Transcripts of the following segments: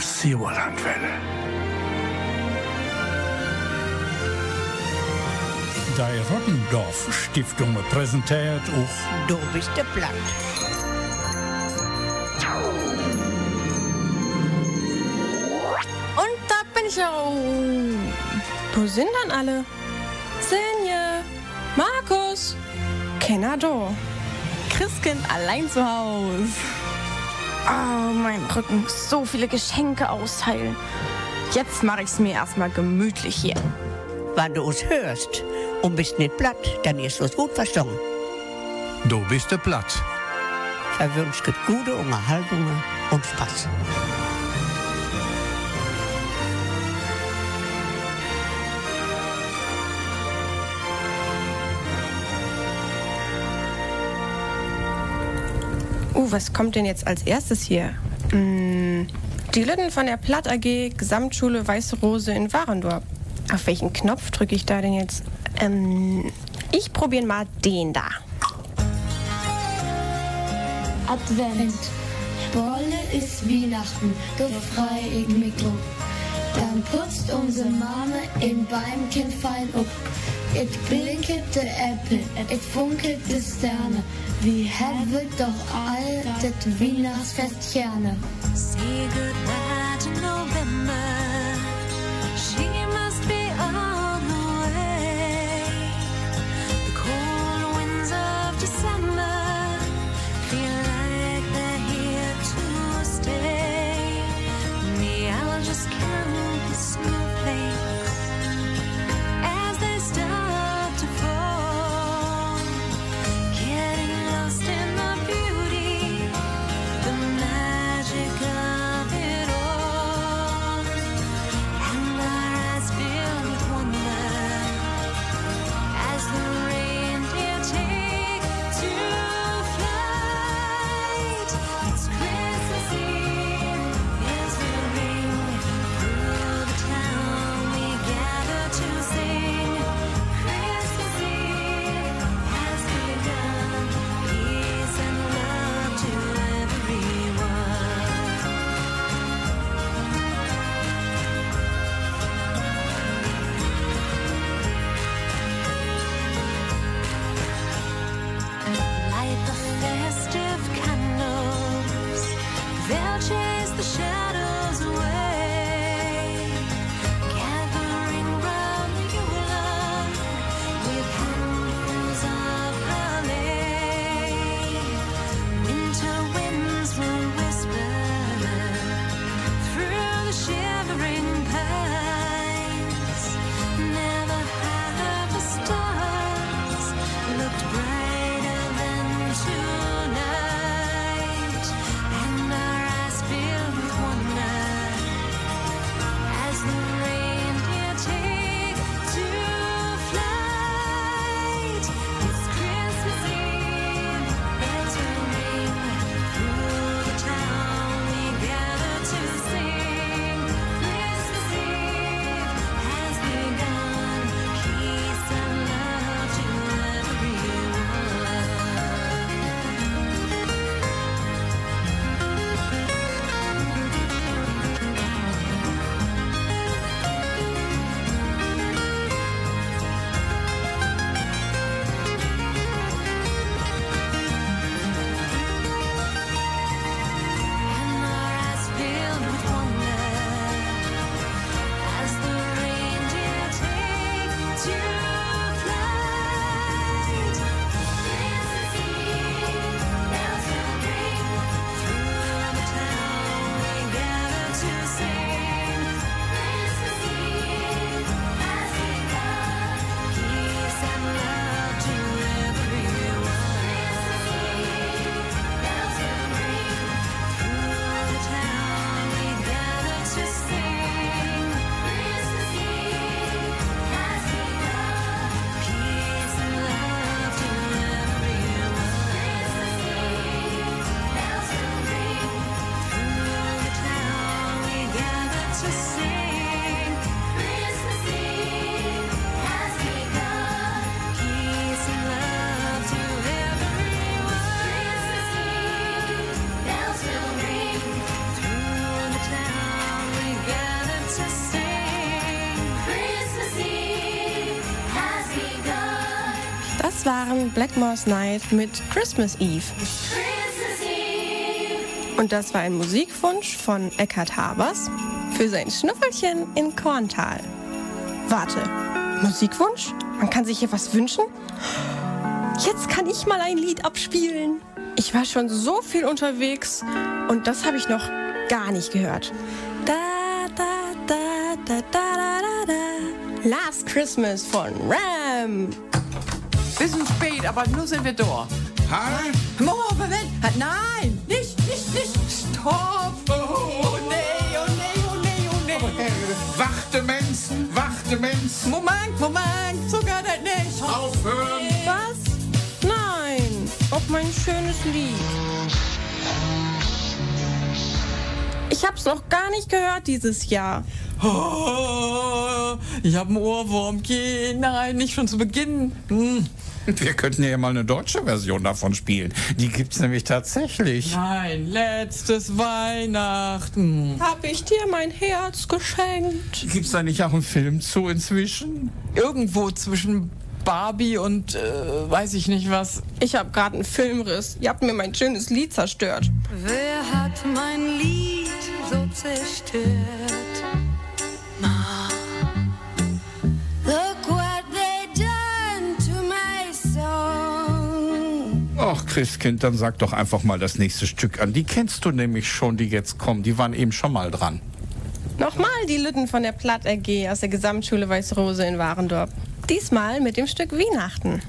Sieberlandwelle. Die Rottendorf Stiftung präsentiert auch Du bist der Blatt. Und da bin ich auch. Wo sind dann alle? Senje, Markus, Kenado, Christkind allein zu Haus. Oh, mein Rücken, so viele Geschenke austeilen. Jetzt mache ich es mir erstmal gemütlich hier. Wenn du es hörst und bist nicht platt, dann ist es gut verstanden. Du bist der Platz. Verwünscht gute Unterhaltung und Spaß. Was kommt denn jetzt als erstes hier? Mm, die Lütten von der Platt AG Gesamtschule Weiße Rose in Warendorf. Auf welchen Knopf drücke ich da denn jetzt? Ähm, ich probiere mal den da. Advent. Bolle ist Weihnachten, da freu ich mich. Dann putzt unsere in beim Kind fein up. Et blinket de Äpfel, et funkelt de Sterne. Wir haben doch all das Weihnachtsfest gerne. Waren Blackmore's Night mit Christmas Eve. Und das war ein Musikwunsch von Eckhard Habers für sein Schnuffelchen in Korntal. Warte, Musikwunsch? Man kann sich hier was wünschen? Jetzt kann ich mal ein Lied abspielen. Ich war schon so viel unterwegs und das habe ich noch gar nicht gehört. Da, da, da, da, da, da, da, da. Last Christmas von Ram. Aber nun sind wir da. Hi. Moment, nein, nicht, nicht, nicht, stopp. Oh nee, oh nee, oh nee, oh nee. Wachte Mensen, wachte Mensen. Moment, Moment, so geht das nicht. Aufhören. Was? Nein, auf mein schönes Lied. Ich hab's noch gar nicht gehört dieses Jahr. Oh, ich hab einen Ohrwurm. Geh, nein, nicht schon zu Beginn. Hm. Wir könnten ja mal eine deutsche Version davon spielen. Die gibt's nämlich tatsächlich. Nein, letztes Weihnachten. Hab ich dir mein Herz geschenkt? Gibt's da nicht auch einen Film zu inzwischen? Irgendwo zwischen Barbie und äh, weiß ich nicht was. Ich hab gerade einen Filmriss. Ihr habt mir mein schönes Lied zerstört. Wer hat mein Lied so zerstört? Ach, Christkind, dann sag doch einfach mal das nächste Stück an. Die kennst du nämlich schon, die jetzt kommen. Die waren eben schon mal dran. Nochmal die Lütten von der Platt AG aus der Gesamtschule Weißrose in Warendorf. Diesmal mit dem Stück Weihnachten.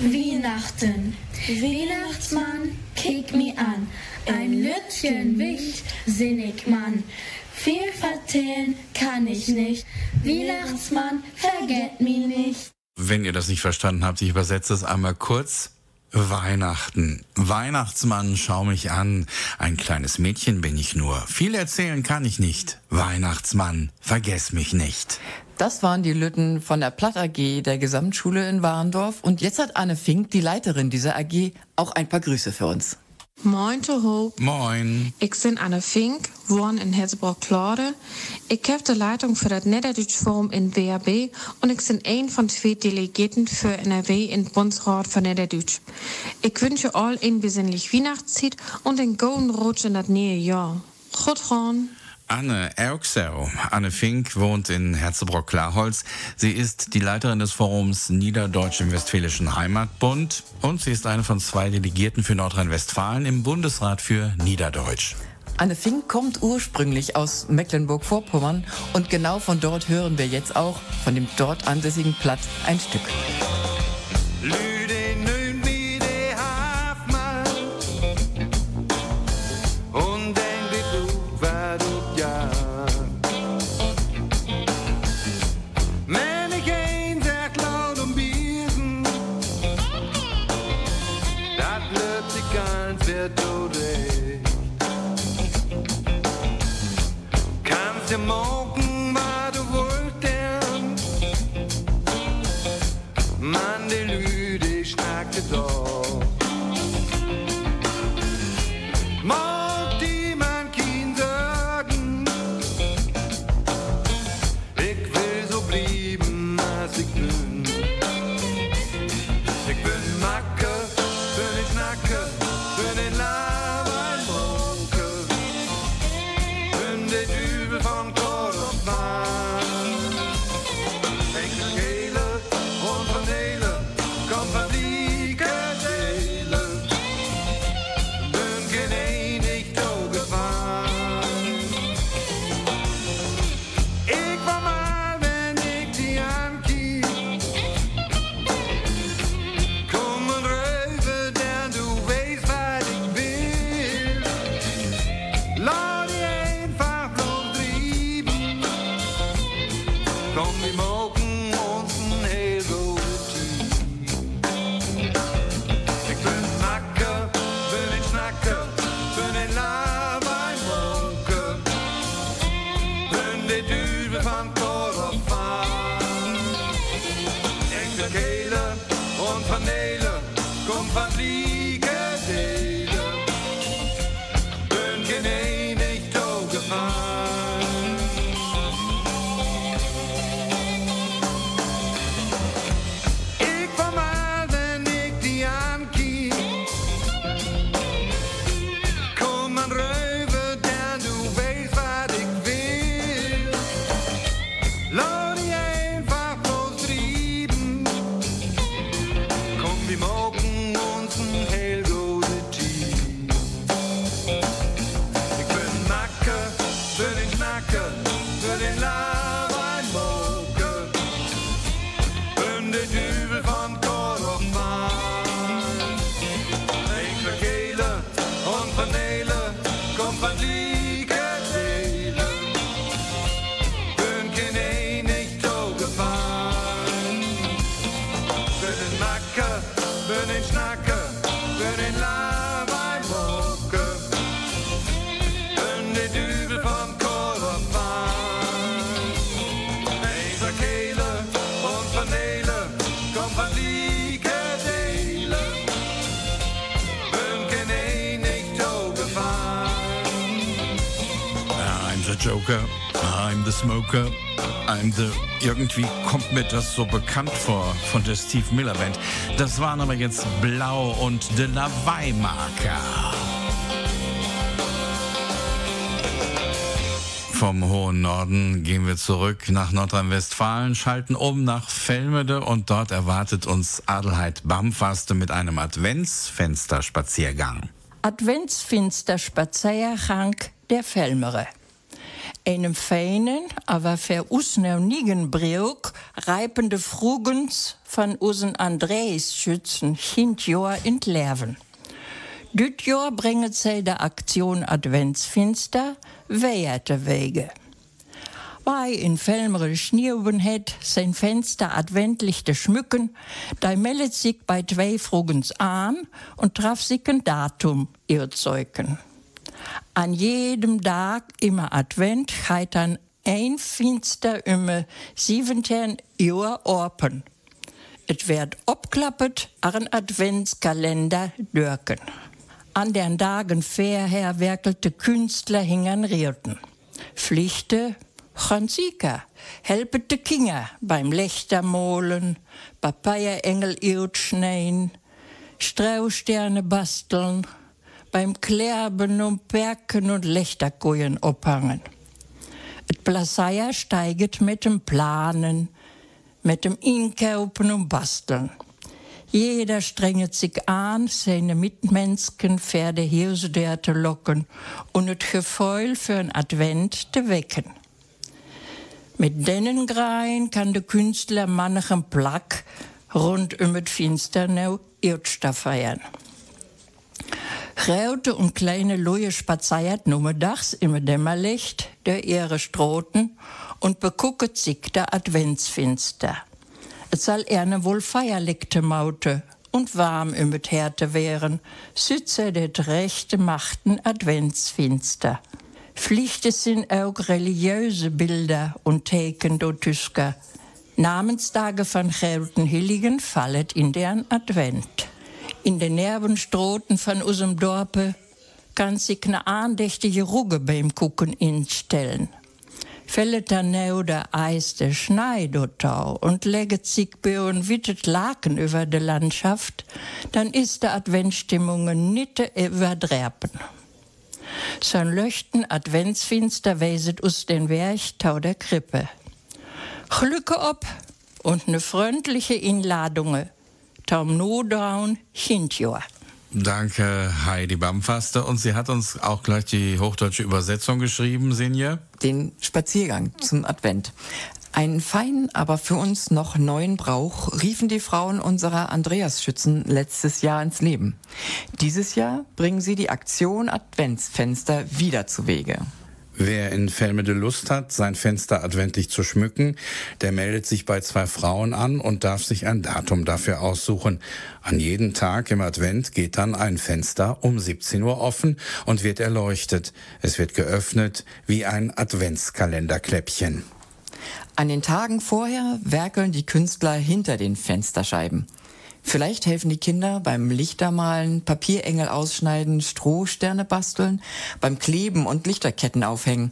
Weihnachten. Weihnachtsmann, kick mi an. Ein Lütchen winkt, sinnig Mann. Viel vertellen kann ich nicht. Weihnachtsmann, vergett mi nicht. Wenn ihr das nicht verstanden habt, ich übersetze es einmal kurz. Weihnachten. Weihnachtsmann, schau mich an. Ein kleines Mädchen bin ich nur. Viel erzählen kann ich nicht. Weihnachtsmann, vergess mich nicht. Das waren die Lütten von der Platt AG der Gesamtschule in Warendorf. Und jetzt hat Anne Fink, die Leiterin dieser AG, auch ein paar Grüße für uns. Moin to Hope. Moin. Ik ben Anne Fink, woon in Herzebrock-Klorde. Ik heb de leitung für das Niederdeutsch Forum in BAB und ich bin ein von zwei Delegierten für NRW in Bundesrat für Niederdeutsch. Ich wünsche all ein besinnlich Weihnachtszeit und einen guten Rutsch in das neue Jahr. Gut ran. Anne Erxau. Anne Fink wohnt in Herzebrock-Klarholz. Sie ist die Leiterin des Forums Niederdeutsch im Westfälischen Heimatbund und sie ist eine von zwei Delegierten für Nordrhein-Westfalen im Bundesrat für Niederdeutsch. Anne Fink kommt ursprünglich aus Mecklenburg-Vorpommern und genau von dort hören wir jetzt auch von dem dort ansässigen Platt ein Stück. Lüde Smoker, I'm the... Irgendwie kommt mir das so bekannt vor von der Steve Miller Band. Das waren aber jetzt Blau und De La Weimarker. Vom hohen Norden gehen wir zurück nach Nordrhein-Westfalen, schalten um nach Velmede und dort erwartet uns Adelheid Bamfaste mit einem Adventsfensterspaziergang. Adventsfinsterspaziergang der Velmere. Einem feinen, aber für uns noch nigen Brauch reipende Frugens von unseren Andreas-Schützen Hintjahr in Leben. Dit Jahr bringt sie der Aktion Adventsfinster weerte Wege. Weil in Velmere Schnieven het sein Fenster adventlich zu schmücken, da meldet sich bei zwei Frugens an und traf sich ein Datum erzeugen. An jedem Tag immer Advent heit dann ein Finster immer 17 Uhr open. Et wird opklappet an Adventskalender dürken. An den Tagen vorher werkelte Künstler hingen Rierten. Pflichte Franzika helpete Kinder beim Lechtermolen, Papaya-Engel schneien, Straußsterne basteln, beim Klärben und Perken und Lechterkojen ophangen. Et Plaseier steiget mit dem Planen, mit dem Inkaupen und Basteln. Jeder strenget sich an, seine Mitmenschen Pferde der zu locken und het Gefühl für ein Advent zu wecken. Mit denen Grein kann der Künstler manchen Plack rund um het Finsternau Erdsta feiern. Raute und kleine Loje spaziert nummerdags im Dämmerlicht der ihre Stroten und begucket sich der Adventsfinster. Es soll erne wohl feierlichte Maute und warm im Härte wären, sütze det rechte machten Adventsfinster. Pflichte sind auch religiöse Bilder und Theken do Tüsker. Namenstage von Gelten Hilligen fallet in deren Advent. In den Nervenstroten von unserem Dorpe kann sich ne andächtige Rugge beim Gucken instellen fällt dann neu der Eis der Schneidotau und legt sich bei und wittet Laken über die Landschaft, dann ist der Adventsstimmungen nicht überdreppen. So ein Leuchten Adventsfinster weiset us den Werchtau der Krippe. Glücke ob und ne freundliche Inladunge. Taum Nodaun Hintjoa. Danke, Heidi Bamfaster. Und sie hat uns auch gleich die hochdeutsche Übersetzung geschrieben, Sinje. Den Spaziergang zum Advent. Einen feinen, aber für uns noch neuen Brauch riefen die Frauen unserer Andreas-Schützen letztes Jahr ins Leben. Dieses Jahr bringen sie die Aktion Adventsfenster wieder zu Wege. Wer in Velmede Lust hat, sein Fenster adventlich zu schmücken, der meldet sich bei zwei Frauen an und darf sich ein Datum dafür aussuchen. An jedem Tag im Advent geht dann ein Fenster um 17 Uhr offen und wird erleuchtet. Es wird geöffnet wie ein Adventskalenderkläppchen. An den Tagen vorher werkeln die Künstler hinter den Fensterscheiben. Vielleicht helfen die Kinder beim Lichtermalen, Papierengel ausschneiden, Strohsterne basteln, beim Kleben und Lichterketten aufhängen.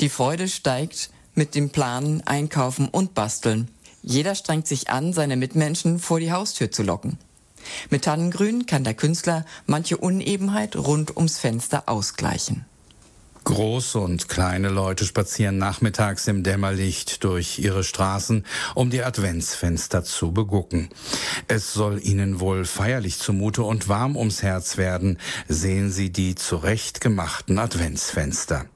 Die Freude steigt mit dem Planen, Einkaufen und Basteln. Jeder strengt sich an, seine Mitmenschen vor die Haustür zu locken. Mit Tannengrün kann der Künstler manche Unebenheit rund ums Fenster ausgleichen. Große und kleine Leute spazieren nachmittags im Dämmerlicht durch ihre Straßen, um die Adventsfenster zu begucken. Es soll ihnen wohl feierlich zumute und warm ums Herz werden, sehen sie die zurechtgemachten Adventsfenster.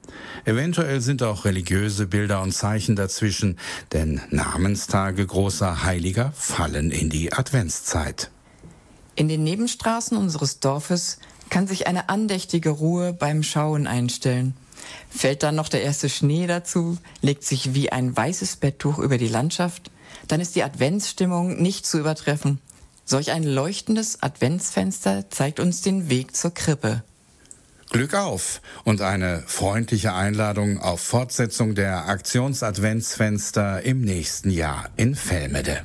Eventuell sind auch religiöse Bilder und Zeichen dazwischen, denn Namenstage großer Heiliger fallen in die Adventszeit. In den Nebenstraßen unseres Dorfes kann sich eine andächtige Ruhe beim Schauen einstellen. Fällt dann noch der erste Schnee dazu, legt sich wie ein weißes Betttuch über die Landschaft, dann ist die Adventsstimmung nicht zu übertreffen. Solch ein leuchtendes Adventsfenster zeigt uns den Weg zur Krippe. Glück auf und eine freundliche Einladung auf Fortsetzung der Aktionsadventsfenster im nächsten Jahr in Velmede.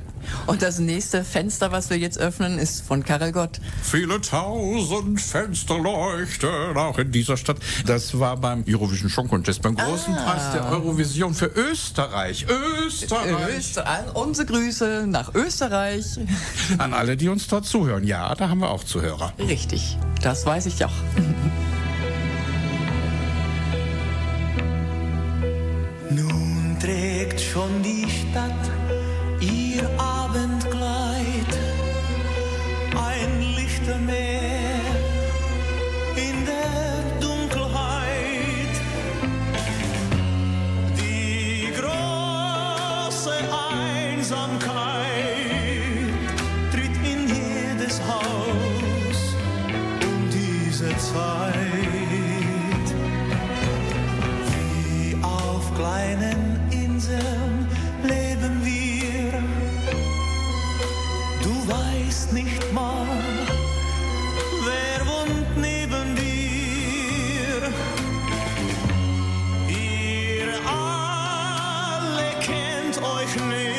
Und das nächste Fenster, was wir jetzt öffnen, ist von Karel Gott. Viele tausend Fenster leuchten auch in dieser Stadt. Das war beim Eurovision Song Contest, beim großen Preis der Eurovision für Österreich. Österreich! Österreich. Unsere Grüße nach Österreich. An alle, die uns dort zuhören. Ja, da haben wir auch Zuhörer. Richtig, das weiß ich auch. schon die Stadt ihr Abendkleid, kennt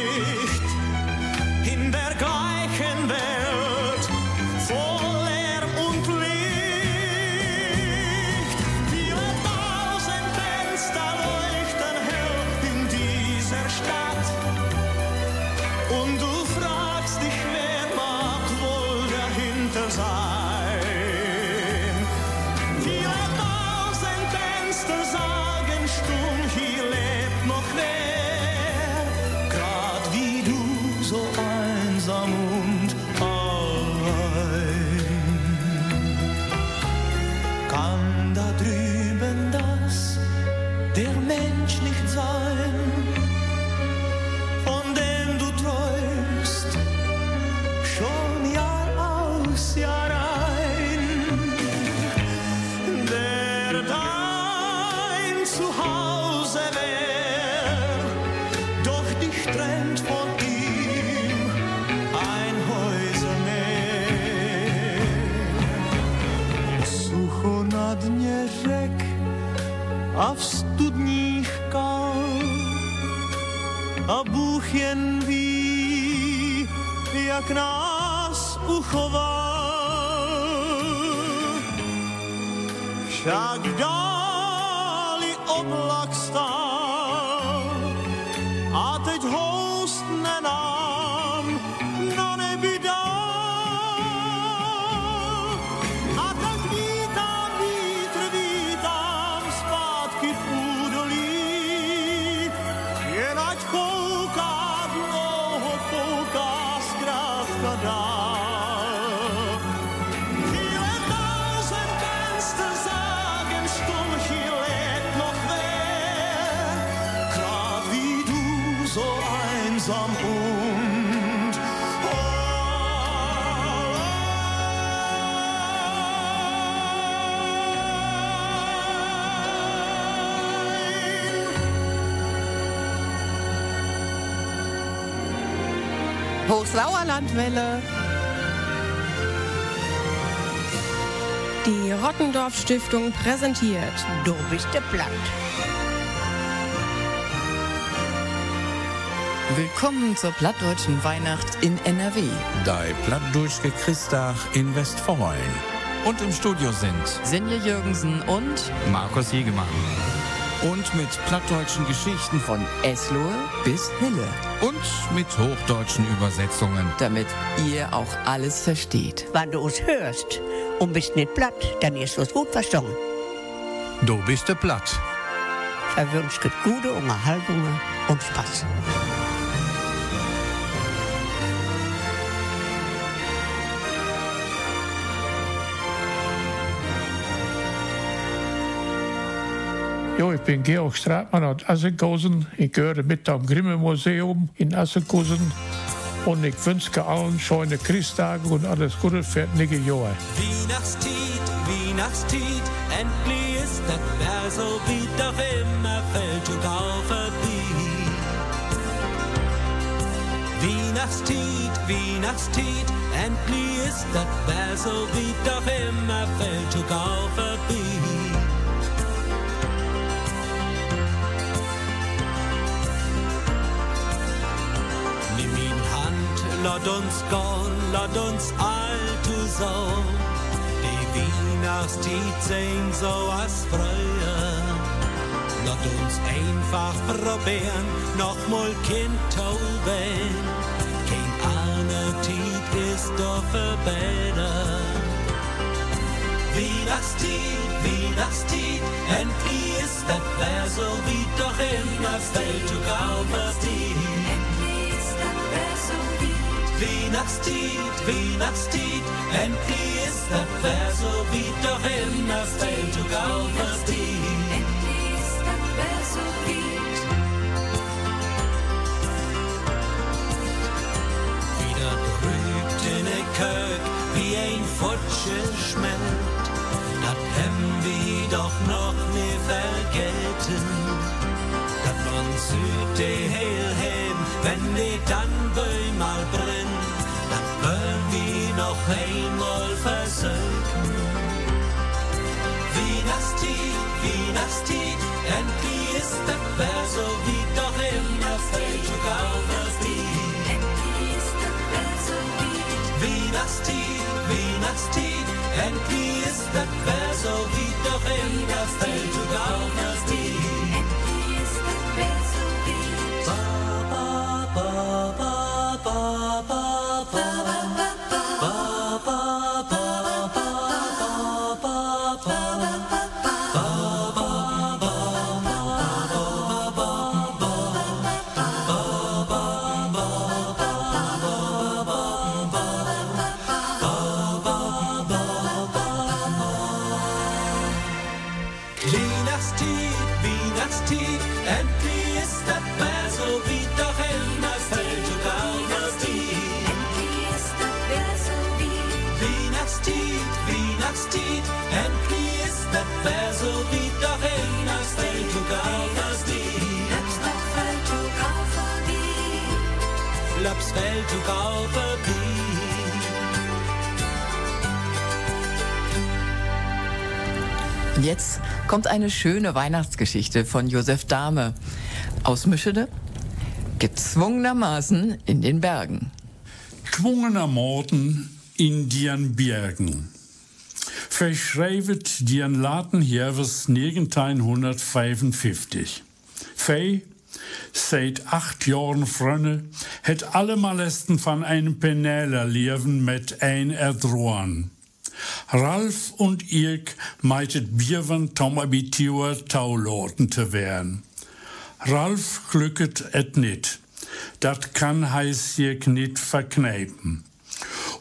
Hochsauerlandwelle. Die Rottendorf Stiftung präsentiert Du bist der Platt. Willkommen zur plattdeutschen Weihnacht in NRW. Dei Plattdurchke Christach in Westfalen. Und im Studio sind Senja Jürgensen und Markus Jegemann. Und mit plattdeutschen Geschichten von Eslohe bis Hille. Und mit hochdeutschen Übersetzungen. Damit ihr auch alles versteht. Wenn du uns hörst und bist nicht platt, dann ist es gut verstanden. Du bist der Platt. Er wünscht gute Unterhaltungen und Spaß. Jo, ich bin Georg Stratmann aus Assenkosen. Ich gehöre mit am Grimme Museum in Assenkosen. Und ich wünsche allen schöne Christtage und alles Gute für nächste Jahr. Weihnachtstied, Weihnachtstied, endlich ist das Bär so wie doch immer fällt und auf Weihnachtstied, Weihnachtstied, endlich ist das Bär so wie doch immer fällt und auf uns gehen, lass uns alt so. Die Weihnachtszeit sehen so als früher. Lass uns einfach probieren, nochmal Kind tauben. Kein andere Tiet ist doch besser. Weihnachtstied, Weihnachtstied, endlich ist das wär so wie doch immer fällt du Gauferstied. Endlich Weihnachtstied, Weihnachtstied, endlich ist das wär so wie doch immer fällt du Gauferstied. Endlich ist das wär so wie Wieder berühmt in der Kirk, wie ein Futsche schmellt das haben wir doch noch nie vergessen. Das man süd die Heil hem, wenn die Tannenbäume Heimol versöllten. Weihnachtstieg, Weihnachtstieg, endlich ist der Bär so wie doch immer fällt schon auf das Lied. Weihnachtstieg, Weihnachtstieg, endlich ist der Bär so wie doch immer fällt schon auf das Lied. Kommt eine schöne Weihnachtsgeschichte von Josef Dahme aus Mischede. Gezwungenermaßen in den Bergen. Gezwungenermaßen in den Bergen. Verschreibt den Laten Herves 1955. Fei, seit acht Jahren Frönne, het alle Molesten von einem Peneller Leben mit ein erdrohen. Ralf und ich meitet Bierwen Tom Abitur Taulauten zu werden. Ralf glücket et nit. Dat kann heiß ich nit verkneipen.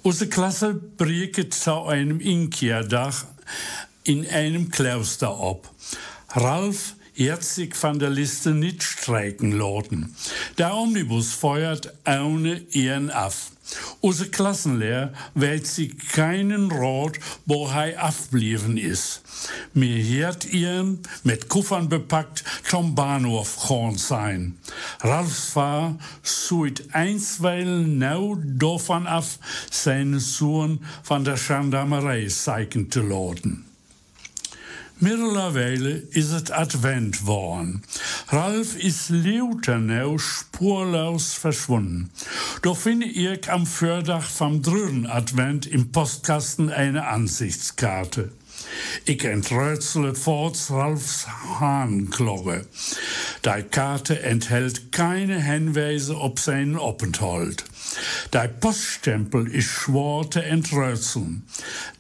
Unsere Klasse brieket zu einem Inkeerdach in einem Kloster ab. Ralf sich von der Liste nicht streiken lassen. Der Omnibus feuert ohne ihren ab. Unsere Klassenlehrer wählt sich keinen Rat, wo er abblieben ist. Mir hört ihren mit Kuffern bepackt zum Bahnhof gefahren sein. Ralf war suit einstweilen nau davon ab, seinen Sohn von der Gendarmerei zeigen zu laden. Mittlerweile ist es Advent worden. Ralf ist Leuternau spurlos verschwunden. Doch finde ich am Vordach vom dritten Advent im Postkasten eine Ansichtskarte. Ich enträtsele forts Ralfs Hahnglocke. Die Karte enthält keine Hinweise auf seinen Aufenthalt. Der Poststempel ist schwer zu enträtseln.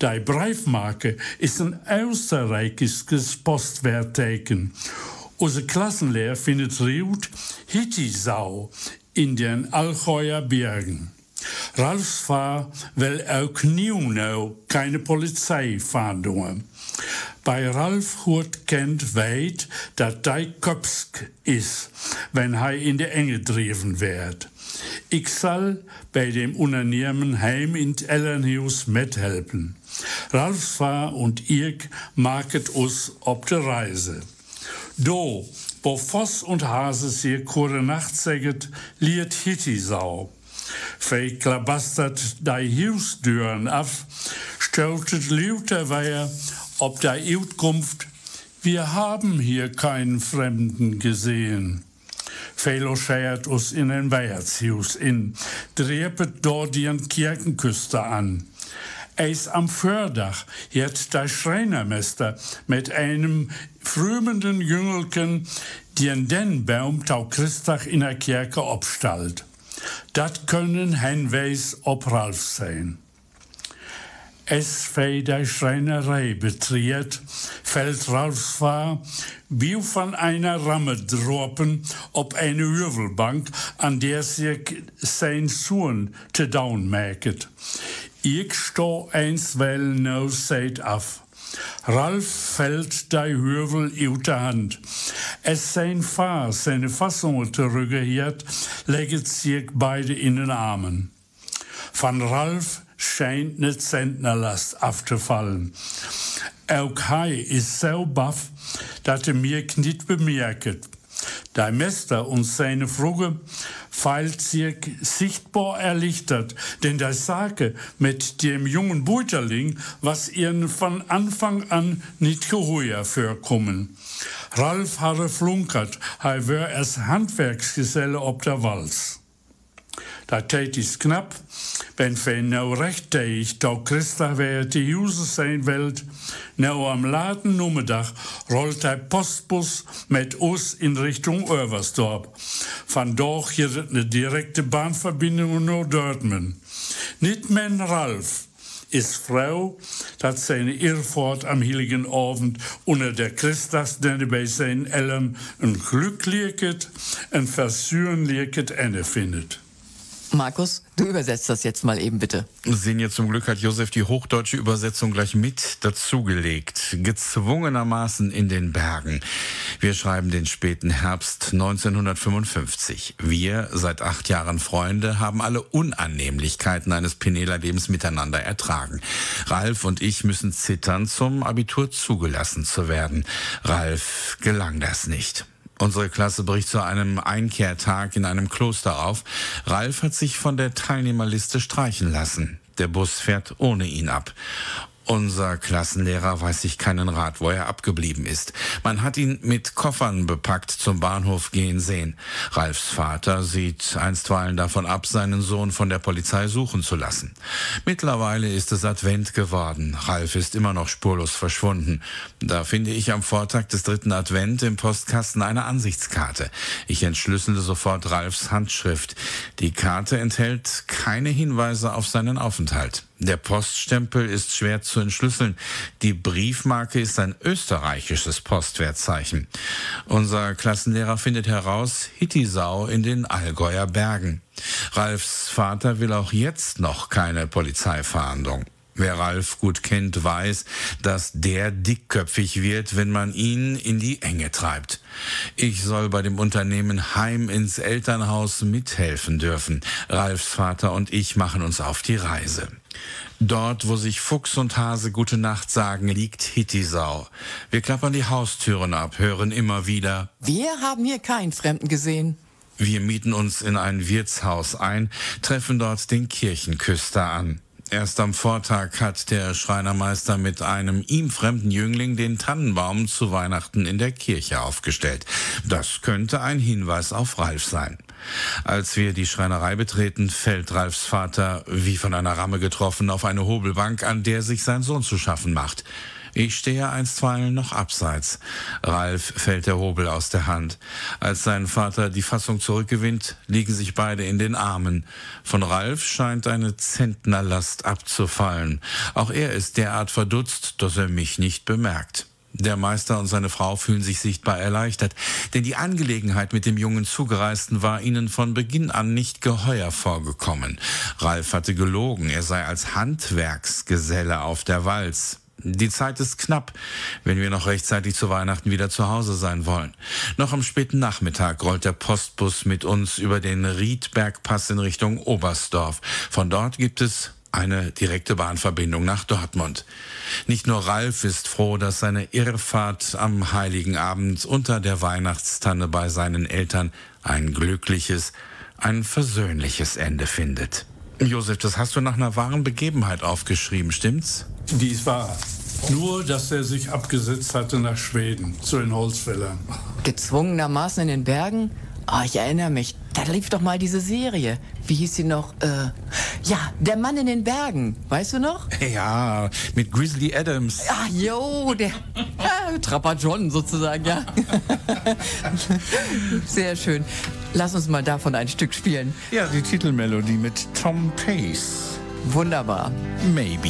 Die Briefmarke ist ein österreichisches Postwertteken. Unser Klassenlehrer findet Riut Hittisau in den Allgäuer Bergen. Ralfs Fahr will auch Nieuwnau keine Polizeifahndungen. Bei Ralf Hurt kennt weit, dat dei Kopsk is, wenn er in de Enge driven wird. Ich soll bei dem Unternehmen Heim in Ellenhus mithelfen. Ralf und ich market us ob de Reise. Do, wo Voss und Hase sich kure Nacht säget, liet Hittisau. Fei klabastert dei Hiusdüren af, stöltet Lüterweier ob der Utkunft, wir haben hier keinen Fremden gesehen. Velo scheiert us in ein Weihnachtshaus in, drepet dort die Kirchenküste an. Eis am Fördach jetzt der Schreinermeister mit einem frömenden Jüngelken den den Baum tau Christach in der Kirche obstalt. Dat können Hinweis ob Ralf sein. Es fei der Schreinerei betriert, fällt Ralfs Fahr wie von einer Ramme droppen ob eine Hüvelbank, an der sich sein Sohn te down mäket. Ich sto einsweilen no seit af. Ralf fällt der Hüvel ut der Hand. Es sein Fahr seine Fassung zurückgehört, legt sich beide in den Armen. Van Ralf scheint ne Zentnerlast aufzufallen. Auch Hai ist so baff, dass er mir nicht bemerkt. Der Meister und seine Frage feilt sich sichtbar erlichtert, denn der Sage mit dem jungen Beuterling, was ihnen von Anfang an nicht geheuer vorkommen. Ralf habe flunkert, er wär als Handwerksgeselle ob der Walz. Da tät is knapp, wenn wir nou rechtig da Christa wer die Juse sein welt, nou am Laden Nummerdach rollt der Postbus mit uns in Richtung Översdorp. Van doch hier eine direkte Bahnverbindung nach Dortmund. Nicht mein Ralf ist Frau, dat seine Irrfahrt am heiligen Abend unter der Christusnenne bei seinen Eltern ein glückliches, ein versöhnliches Ende findet. Markus, du übersetzt das jetzt mal eben bitte. Senja, zum Glück hat Josef die hochdeutsche Übersetzung gleich mit dazugelegt. Gezwungenermaßen in den Bergen. Wir schreiben den späten Herbst 1955. Wir, seit acht Jahren Freunde, haben alle Unannehmlichkeiten eines Penela-Lebens miteinander ertragen. Ralf und ich müssen zittern, zum Abitur zugelassen zu werden. Ralf gelang das nicht. Unsere Klasse bricht zu einem Einkehrtag in einem Kloster auf. Ralf hat sich von der Teilnehmerliste streichen lassen. Der Bus fährt ohne ihn ab. Unser Klassenlehrer weiß sich keinen Rat, wo er abgeblieben ist. Man hat ihn mit Koffern bepackt zum Bahnhof gehen sehen. Ralfs Vater sieht einstweilen davon ab, seinen Sohn von der Polizei suchen zu lassen. Mittlerweile ist es Advent geworden. Ralf ist immer noch spurlos verschwunden. Da finde ich am Vortag des dritten Advent im Postkasten eine Ansichtskarte. Ich entschlüssele sofort Ralfs Handschrift. Die Karte enthält keine Hinweise auf seinen Aufenthalt. Der Poststempel ist schwer zu entschlüsseln. Die Briefmarke ist ein österreichisches Postwertzeichen. Unser Klassenlehrer findet heraus, Hittisau in den Allgäuer Bergen. Ralfs Vater will auch jetzt noch keine Polizeifahndung. Wer Ralf gut kennt, weiß, dass der dickköpfig wird, wenn man ihn in die Enge treibt. Ich soll bei dem Unternehmen Heim ins Elternhaus mithelfen dürfen. Ralfs Vater und ich machen uns auf die Reise. Dort, wo sich Fuchs und Hase gute Nacht sagen, liegt Hittisau. Wir klappern die Haustüren ab, hören immer wieder Wir haben hier keinen Fremden gesehen. Wir mieten uns in ein Wirtshaus ein, treffen dort den Kirchenküster an. Erst am Vortag hat der Schreinermeister mit einem ihm fremden Jüngling den Tannenbaum zu Weihnachten in der Kirche aufgestellt. Das könnte ein Hinweis auf Ralf sein. Als wir die Schreinerei betreten, fällt Ralfs Vater, wie von einer Ramme getroffen, auf eine Hobelbank, an der sich sein Sohn zu schaffen macht. Ich stehe einstweilen noch abseits. Ralf fällt der Hobel aus der Hand. Als sein Vater die Fassung zurückgewinnt, liegen sich beide in den Armen. Von Ralf scheint eine Zentnerlast abzufallen. Auch er ist derart verdutzt, dass er mich nicht bemerkt. Der Meister und seine Frau fühlen sich sichtbar erleichtert, denn die Angelegenheit mit dem jungen Zugereisten war ihnen von Beginn an nicht geheuer vorgekommen. Ralf hatte gelogen, er sei als Handwerksgeselle auf der Walz. Die Zeit ist knapp, wenn wir noch rechtzeitig zu Weihnachten wieder zu Hause sein wollen. Noch am späten Nachmittag rollt der Postbus mit uns über den Riedbergpass in Richtung Oberstdorf. Von dort gibt es eine direkte Bahnverbindung nach Dortmund. Nicht nur Ralf ist froh, dass seine Irrfahrt am heiligen Abend unter der Weihnachtstanne bei seinen Eltern ein glückliches, ein versöhnliches Ende findet. Josef, das hast du nach einer wahren Begebenheit aufgeschrieben, stimmt's? Dies war nur, dass er sich abgesetzt hatte nach Schweden zu den Holzfällern. Gezwungenermaßen in den Bergen? Oh, ich erinnere mich. Da lief doch mal diese Serie. Wie hieß sie noch? Äh, ja, Der Mann in den Bergen. Weißt du noch? Ja, mit Grizzly Adams. Ah, jo, der ja, Trapper John sozusagen, ja. Sehr schön. Lass uns mal davon ein Stück spielen. Ja, die Titelmelodie mit Tom Pace. Wunderbar. Maybe.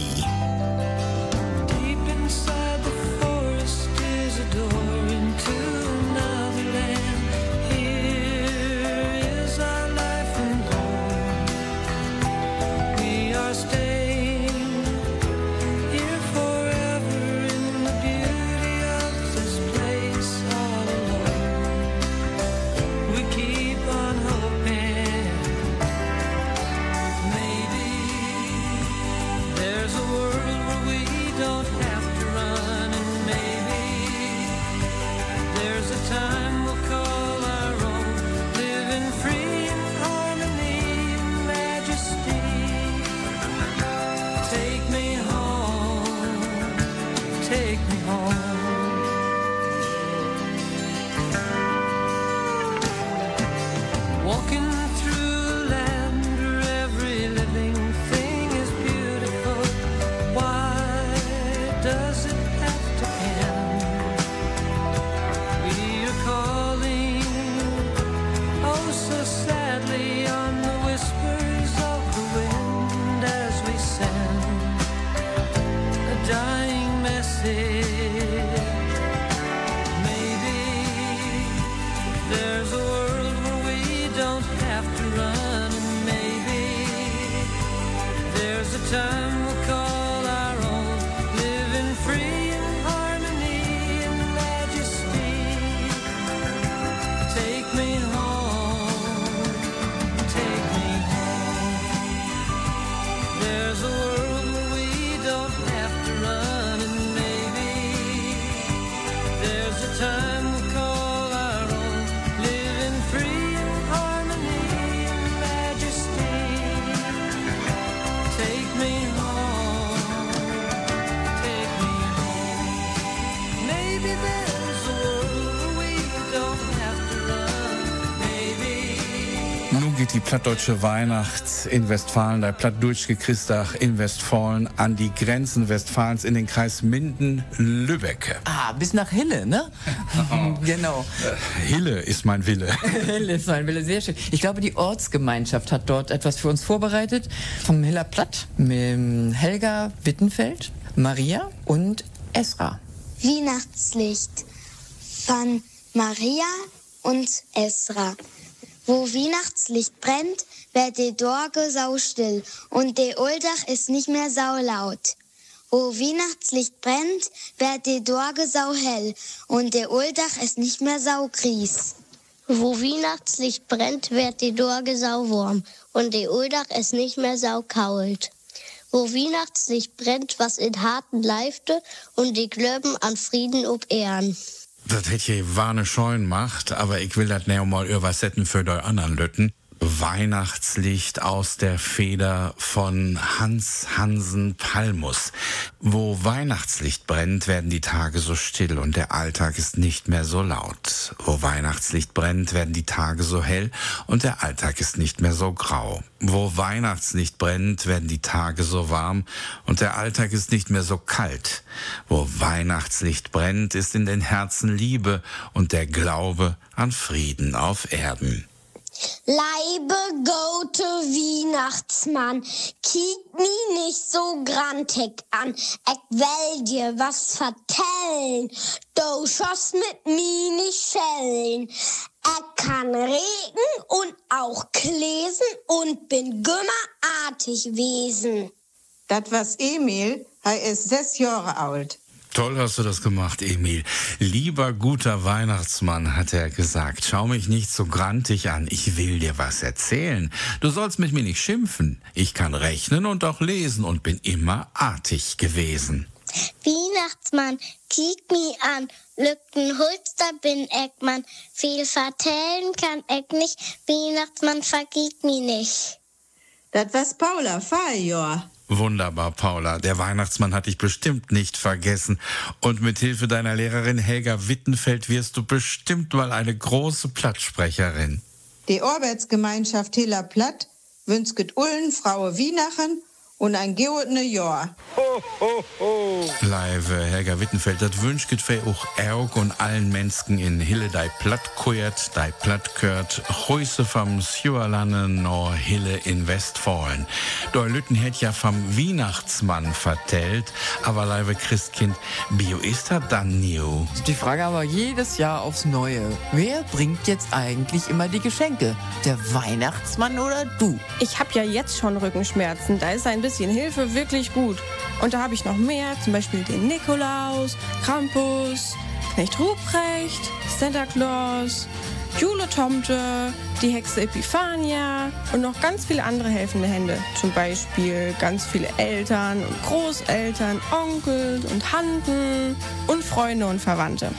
Plattdeutsche Weihnacht in Westfalen, der plattdeutsche Christach in Westfalen an die Grenzen Westfalens in den Kreis Minden-Lübbecke. Ah, bis nach Hille, ne? genau. Hille ist mein Wille. Hille ist mein Wille, sehr schön. Ich glaube, die Ortsgemeinschaft hat dort etwas für uns vorbereitet. Vom Hiller Platt mit Helga Wittenfeld, Maria und Esra. Weihnachtslicht von Maria und Esra. Wo Weihnachtslicht brennt, wird die Dorge saustill und der Oldach ist nicht mehr saulaut. Wo Weihnachtslicht brennt, wird die Dorge sauhell und der Oldach ist nicht mehr saugries. Wo Weihnachtslicht brennt, wird die Dorge sauwarm und die Oldach ist nicht mehr saukault. Wo Weihnachtslicht brennt, was in harten Leifte und die Glöben an Frieden ob Ehren. Das hätte je warne Scheun macht, aber ich will das näher mal übersetzen für die anderen Lütten. Weihnachtslicht aus der Feder von Hans Hansen Palmus. Wo Weihnachtslicht brennt, werden die Tage so still und der Alltag ist nicht mehr so laut. Wo Weihnachtslicht brennt, werden die Tage so hell und der Alltag ist nicht mehr so grau. Wo Weihnachtslicht brennt, werden die Tage so warm und der Alltag ist nicht mehr so kalt. Wo Weihnachtslicht brennt, ist in den Herzen Liebe und der Glaube an Frieden auf Erden. Leibe gote Weihnachtsmann, kiek mi nicht so grantig an. Ich will dir was vertellen, du schoss mit mi nicht schellen. Ich kann regen und auch lesen und bin gümmerartig wesen. Das was Emil, er ist sechs Jahre alt. Toll hast du das gemacht, Emil. Lieber guter Weihnachtsmann, hat er gesagt, schau mich nicht so grantig an, ich will dir was erzählen. Du sollst mit mir nicht schimpfen. Ich kann rechnen und auch lesen und bin immer artig gewesen. Weihnachtsmann, kiek mi an, lückten Hulster bin Eckmann. Viel vertellen kann ich nicht, Weihnachtsmann vergiet mi nicht. Das was Paula Feierjahr. Wunderbar, Paula. Der Weihnachtsmann hat dich bestimmt nicht vergessen. Und mit Hilfe deiner Lehrerin Helga Wittenfeld wirst du bestimmt mal eine große Plattsprecherin. Die Arbeitsgemeinschaft Hiller Platt wünscht Ullen Fraue Wienachen und ein geordene Jahr. Live Helga Wittenfeld, das wünscht für auch Erg und allen Menschen in Hille dei Platt kuert, dei Platt kört, Grüße vom Sjuerlanne no Hille in Westfalen. Doi Lütten hätt ja vom Weihnachtsmann vertellt, aber live Christkind, Bio ist er dann new. Die Frage aber jedes Jahr aufs Neue. Wer bringt jetzt eigentlich immer die Geschenke? Der Weihnachtsmann oder du? Ich habe ja jetzt schon Rückenschmerzen. Da ist ein bisschen Hilfe wirklich gut. Und da habe ich noch mehr, zum Beispiel den Nikolaus, Krampus, Knecht Ruprecht, Santa Claus, Jule Tomte, die Hexe Epiphania und noch ganz viele andere helfende Hände. Zum Beispiel ganz viele Eltern und Großeltern, Onkel und Tanten und Freunde und Verwandte.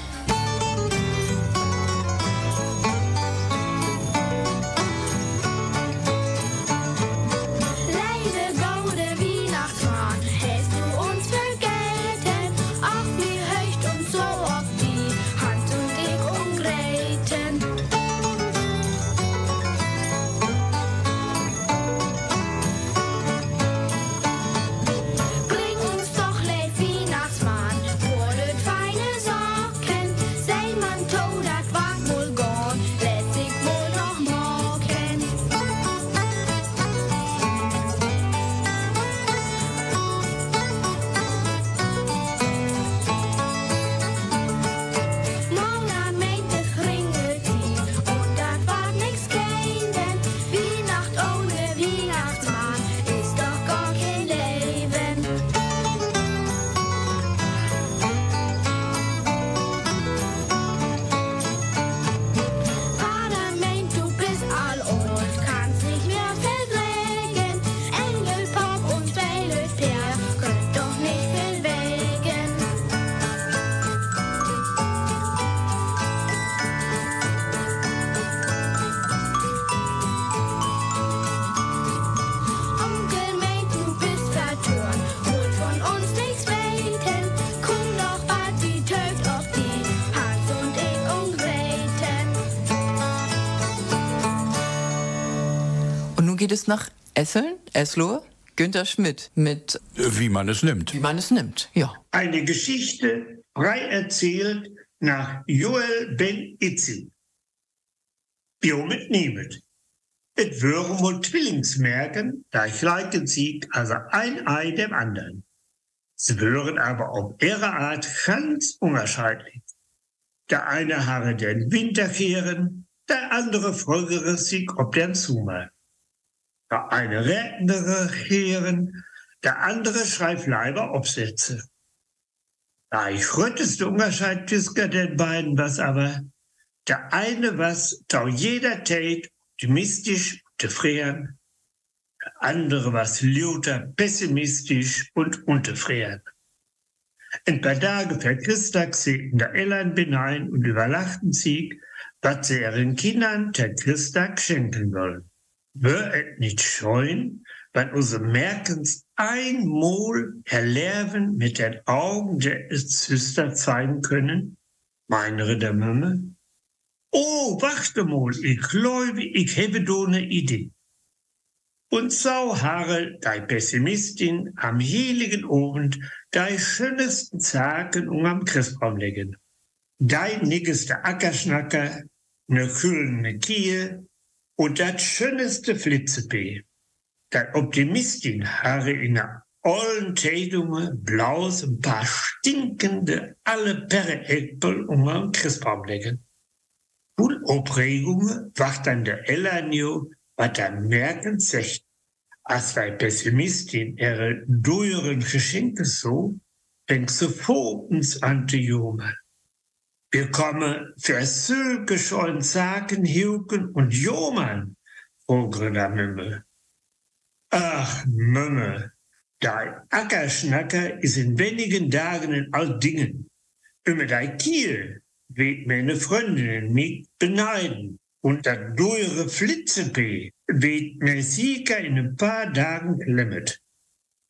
Geht es nach Esseln, Eslohe, Günter Schmidt mit Wie man es nimmt. Wie man es nimmt, ja. Eine Geschichte frei erzählt nach Joel Ben Itzi. Jo mit Niemet. Et wären wohl Zwillingsmerken, da gleichen sie also ein Ei dem anderen. Sie wären aber auf ihre Art ganz unterscheidlich. Der eine habe den Winterkehren, der andere folgere sich ob den Sommer. Der eine rettendere Kehren, der andere schreibt Leiber Absätze. Da ich größte Unterscheid zwischen den beiden was aber, der eine was da jeder Tate optimistisch und zufrieden, der andere was lauter pessimistisch und unzufrieden. Ein paar Tage vor Christtag in der Eltern hinein und überlachten sie, was sie ihren Kindern der Christtag schenken wollen. Wär et nicht scheuen, wenn unsere Merkens einmal erlernen mit den Augen der Züster zeigen können? Meine der Mömme? Oh, warte mal, ich glaube, ich habe da eine Idee. Und so habe die Pessimistin am heiligen Abend die schönsten Zaken um am Christbaum legen. Die nickeste Ackerschnacker, ne kühlende Kie und das schönste Flitzepee. Die Optimistin habe in der allen Tätungen blaus ein paar stinkende alle Perre Äpfel um am Christbaum legen. Voll Aufregungen wacht dann der Elanio, was dann merken secht. Als die Pessimistin ihre teuren Geschenke so, fängt sie vor uns an zu jubeln. Wir kommen für Sülke schon Sagen, Hiuken und Jomann, der Mümmel. Ach, Mümmel, dein Ackerschnacker ist in wenigen Tagen in all Dingen. Über dein Kiel weht meine Freundinnen mich beneiden. und das dure Flitzepee wird Messika in ein paar Tagen klemmet.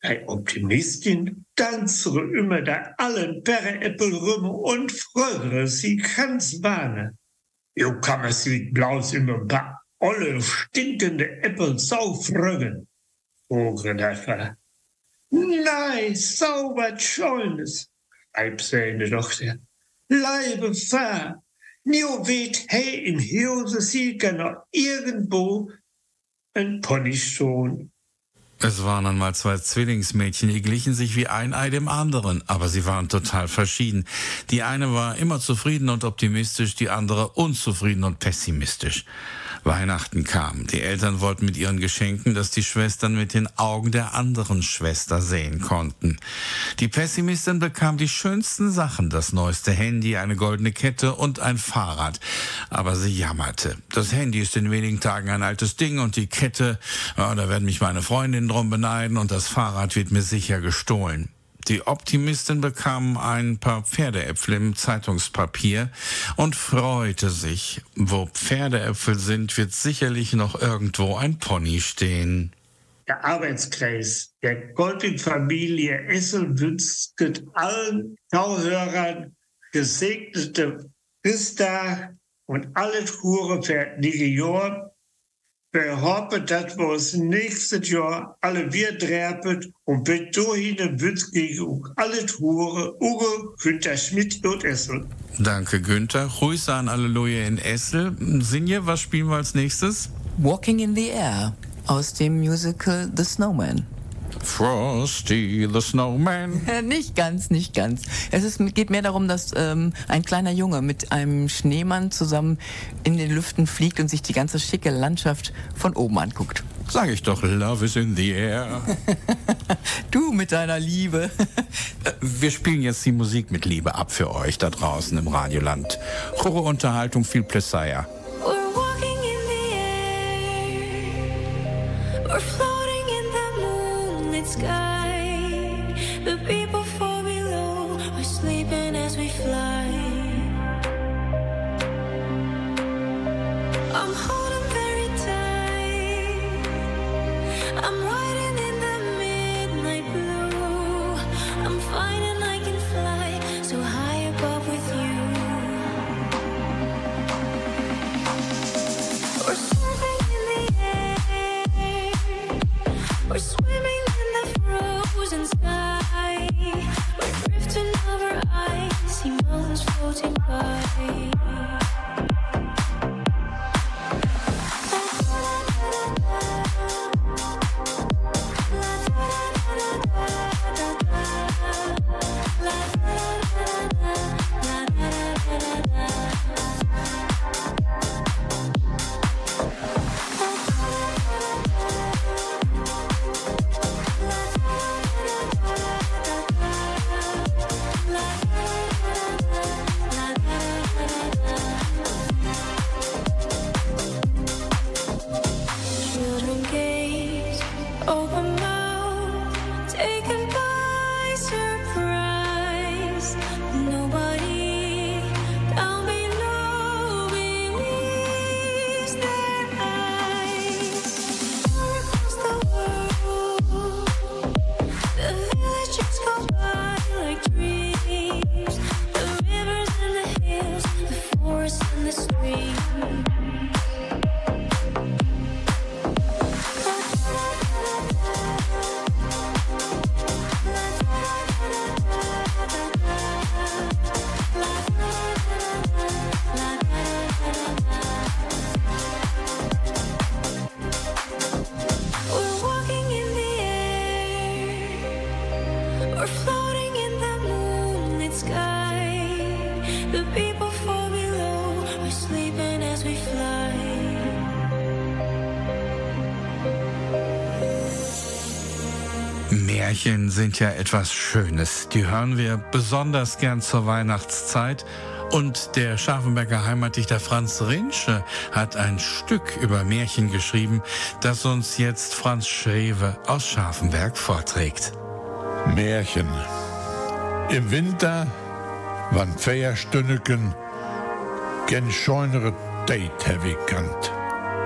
Ei Optimistin tanzere immer da allen Perre Äppelrümme und frögere sie ganz Bahne. Jo kann man sie blaus immer paar olle stinkende Äppel sau frögen. Vogel dafür. Nein, sauber Scheunes, schreibt seine Tochter. Leibe fahr, Nio weht hey im Hirse Sieger noch irgendwo ein Ponysohn. Es waren einmal zwei Zwillingsmädchen, die glichen sich wie ein Ei dem anderen, aber sie waren total verschieden. Die eine war immer zufrieden und optimistisch, die andere unzufrieden und pessimistisch. Weihnachten kam. Die Eltern wollten mit ihren Geschenken, dass die Schwestern mit den Augen der anderen Schwester sehen konnten. Die Pessimistin bekam die schönsten Sachen, das neueste Handy, eine goldene Kette und ein Fahrrad. Aber sie jammerte. Das Handy ist in wenigen Tagen ein altes Ding und die Kette, ja, da werden mich meine Freundinnen drum beneiden und das Fahrrad wird mir sicher gestohlen. Die Optimistin bekam ein paar Pferdeäpfel im Zeitungspapier und freute sich. Wo Pferdeäpfel sind, wird sicherlich noch irgendwo ein Pony stehen. Der Arbeitskreis der Golding-Familie Essel wünscht allen Tauhörern gesegnete Christa und alles Hure für die Jahr. Wir hoffen, dass wir uns nächstes Jahr alle wieder treffen und bis dahin wünsche ich euch alles Hure, Uwe Günther Schmidt und Essel. Danke, Günther. Grüße an alle Leute in Essel. Sinje, was spielen wir als nächstes? Walking in the Air aus dem Musical The Snowman. Frosty the Snowman. nicht ganz, nicht ganz. Es ist, geht mehr darum, dass ähm, ein kleiner Junge mit einem Schneemann zusammen in den Lüften fliegt und sich die ganze schicke Landschaft von oben anguckt. Sag ich doch, Love is in the air. du mit deiner Liebe. Wir spielen jetzt die Musik mit Liebe ab für euch da draußen im Radioland. Hohe Unterhaltung, viel Plessaya. We're walking in the air. We're sky. The people fall below. We're sleeping as we fly. I'm holding very tight. I'm riding in the midnight blue. I'm finding I can fly so high above with you. We're surfing in the air. We're swimming frozen sky. We're drifting over floating by. Märchen sind ja etwas Schönes. Die hören wir besonders gern zur Weihnachtszeit. Und der Scharfenberger Heimatdichter Franz Rinsche hat ein Stück über Märchen geschrieben, das uns jetzt Franz Schrewe aus Scharfenberg vorträgt. Märchen. Im Winter, wann Feierstünneken, gen scheunere Date ich kannt.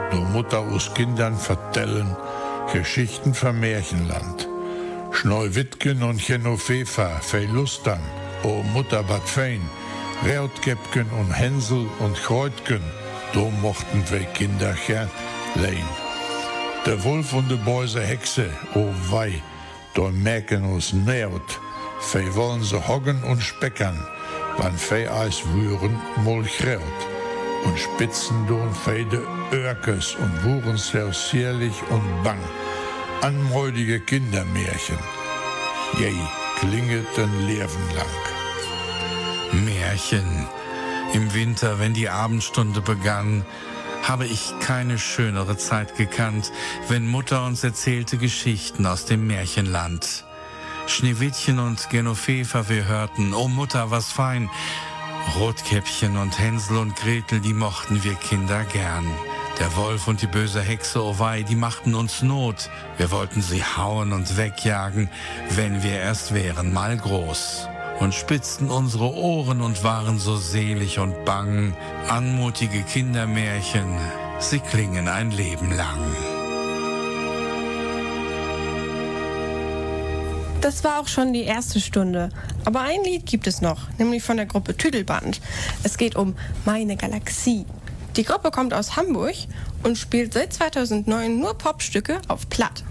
Du Mutter aus Kindern vertellen, Geschichten vom Märchenland. Schneewittgen und Genoveva, fei Lustern, o Mutter bad fein, Reutkäppken und Hänsel und Kreutgen, do mochten wir Kinder gern lein. Der Wolf und de Bäuse Hexe, o wei, do merken uns nährt, fei wollen se hoggen und speckern, wann fei Eis würen, mol gräut. Und spitzen don fei de Örkes und wuren sehr zierlich und bang. Anmeudige Kindermärchen, je klingeten Leben lang. Märchen. Im Winter, wenn die Abendstunde begann, habe ich keine schönere Zeit gekannt, wenn Mutter uns erzählte Geschichten aus dem Märchenland. Schneewittchen und Genoveva wir hörten, oh Mutter, was fein. Rotkäppchen und Hänsel und Gretel, die mochten wir Kinder gern. Der Wolf und die böse Hexe, oh wei, die machten uns Not. Wir wollten sie hauen und wegjagen, wenn wir erst wären mal groß. Und spitzten unsere Ohren und waren so selig und bang. Anmutige Kindermärchen, sie klingen ein Leben lang. Das war auch schon die erste Stunde. Aber ein Lied gibt es noch, nämlich von der Gruppe Tüdelband. Es geht um Meine Galaxie. Die Gruppe kommt aus Hamburg und spielt seit 2009 nur Popstücke auf Platt.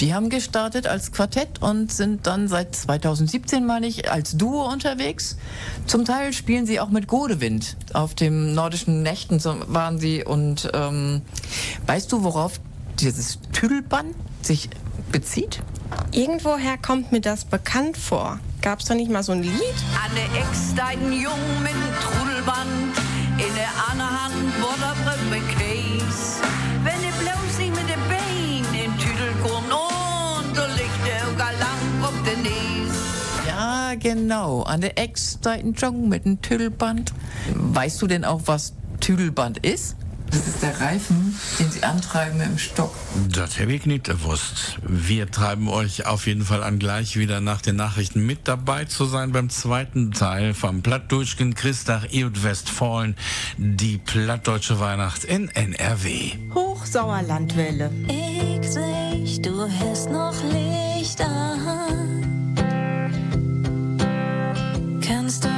Die haben gestartet als Quartett und sind dann seit 2017, meine ich, als Duo unterwegs. Zum Teil spielen sie auch mit Godewind. Auf dem nordischen Nächten so waren sie. Und ähm, weißt du, worauf dieses Tüdelband sich bezieht? Irgendwoher kommt mir das bekannt vor. Gab es da nicht mal so ein Lied? Anne Ex, dein Jung mit dem Trudelband, in der anderen Hand Butterbrot Käse. Wenn ihr bloß nicht mit dem Bein in Tüdel kommt und der galant auf den Nies. Ja, genau. An der Ex-Seitenjong mit dem Tüdelband. Weißt du denn auch, was Tüdelband ist? Das ist der Reifen, den sie antreiben mit dem Stock. Das habe ich nicht gewusst. Wir treiben euch auf jeden Fall an, gleich wieder nach den Nachrichten mit dabei zu sein beim zweiten Teil vom Plattdeutschen Christach Eud Westfalen, die plattdeutsche Weihnacht in NRW. Hochsauerlandwelle. Ich seh, du hast noch Licht an. Kannst du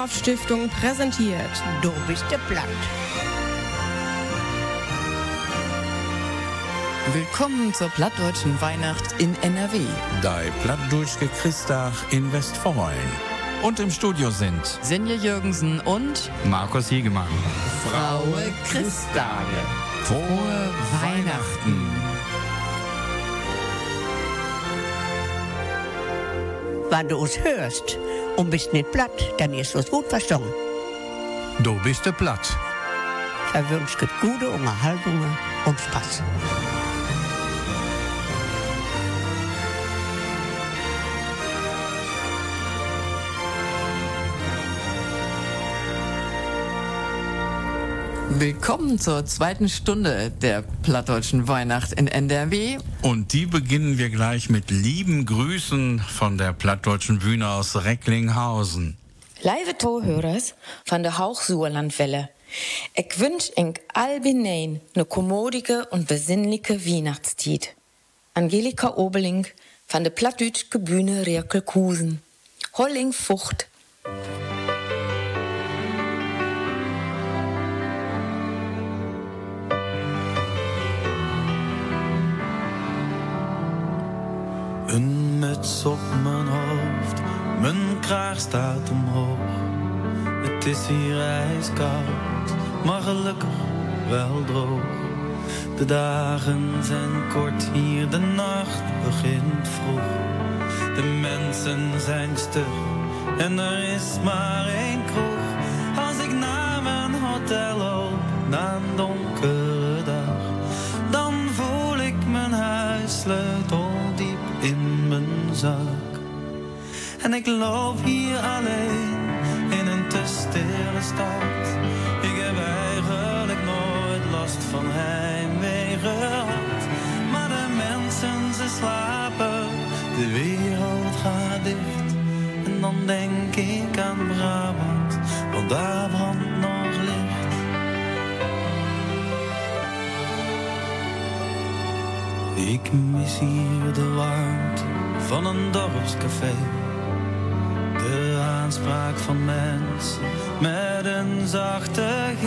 Rottendorf Stiftung präsentiert Du bist der Blatt. Willkommen zur plattdeutschen Weihnacht in NRW. Die plattdeutsche Christach in Westfalen. Und im Studio sind Senja Jürgensen und Markus Hiegemann. Fraue Christage. Frohe Weihnachten. Wenn du uns hörst und bist nicht platt, dann ist uns gut verstanden. Du bist der Platt. Er wünscht gute Unterhaltung und Spaß. Willkommen zur zweiten Stunde der plattdeutschen Weihnacht in NRW. Und die beginnen wir gleich mit lieben Grüßen von der plattdeutschen Bühne aus Recklinghausen. Lieve Tohörers van de Hochsuerlandwelle. Ich wünsch eng albinein ne kommodige und besinnliche Weihnachtstied. Angelika Obeling van de plattdütschke Bühne Rierkelkusen. Holling Fucht. Op mijn hoofd, mijn kraag staat omhoog. Het is hier ijskoud, maar gelukkig wel droog. De dagen zijn kort hier, de nacht begint vroeg. De mensen zijn stug en er is maar één kroeg. Als ik naar mijn hotel loop, na een donkere dag, dan voel ik mijn in mijn En ik loop hier alleen in een te stille stad. Ik heb eigenlijk nooit last van heimwee gehad. Maar de mensen, ze slapen, de wereld gaat dicht. En dan denk ik aan Brabant, want daar brandt nog licht. Ik mis hier de warmte van een dorpscafé. De aanspraak van mensen met een zachte G.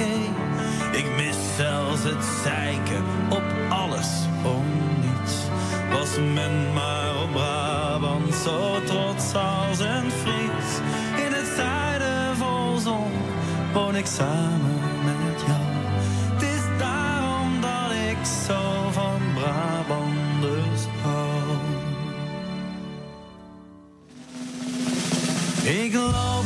Ik mis zelfs het zeiken op alles om niets. Was men maar op Brabant zo trots als een Fries. In het zuiden vol zon woon ik samen Ik loop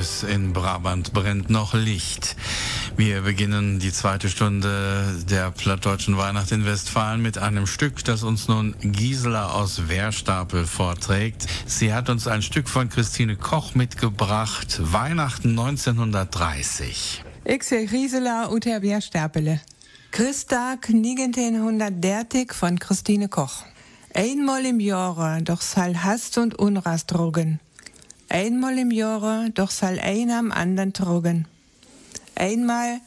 Meeuwis in Brabant brennt noch Licht. Wir beginnen die zweite Stunde der plattdeutschen Weihnacht in Westfalen mit einem Stück, das uns nun Gisela aus Wehrstapel vorträgt. Sie hat uns ein Stück von Christine Koch mitgebracht, Weihnachten 1930. Ich sehe Gisela ut der Wehrstapele. Christtag 1930 von Christine Koch. Einmal im Jahr doch soll Hast und Unrast drogen. Einmal im Jahr doch soll einer am anderen drogen. Einmal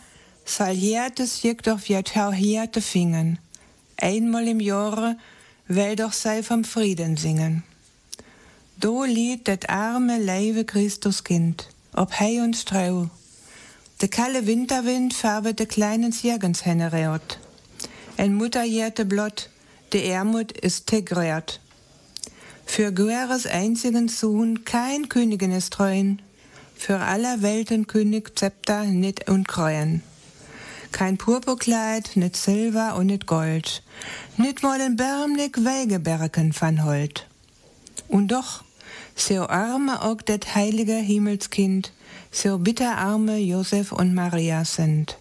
soll Härtes jek doch wie Härte fingen. Einmal im Jahre will doch sei vom Frieden singen. Do lied dat arme leive Christuskind, ob Hei und Strau. De kalle Winterwind färbet de kleinen Zirgenshenne reot. En Mutter jährte blott, de Ermut ist tegrert. Für Gueres einzigen Sohn kein Königin ist treuen, für aller Welten König Zepter nit und Kreuen. Kein Purpurkleid, nit Silber und nit Gold, nit mal den Bärmlik Weigeberken van Holt. Und doch, so arme auch det heilige Himmelskind, so bitterarme Josef und Maria sind.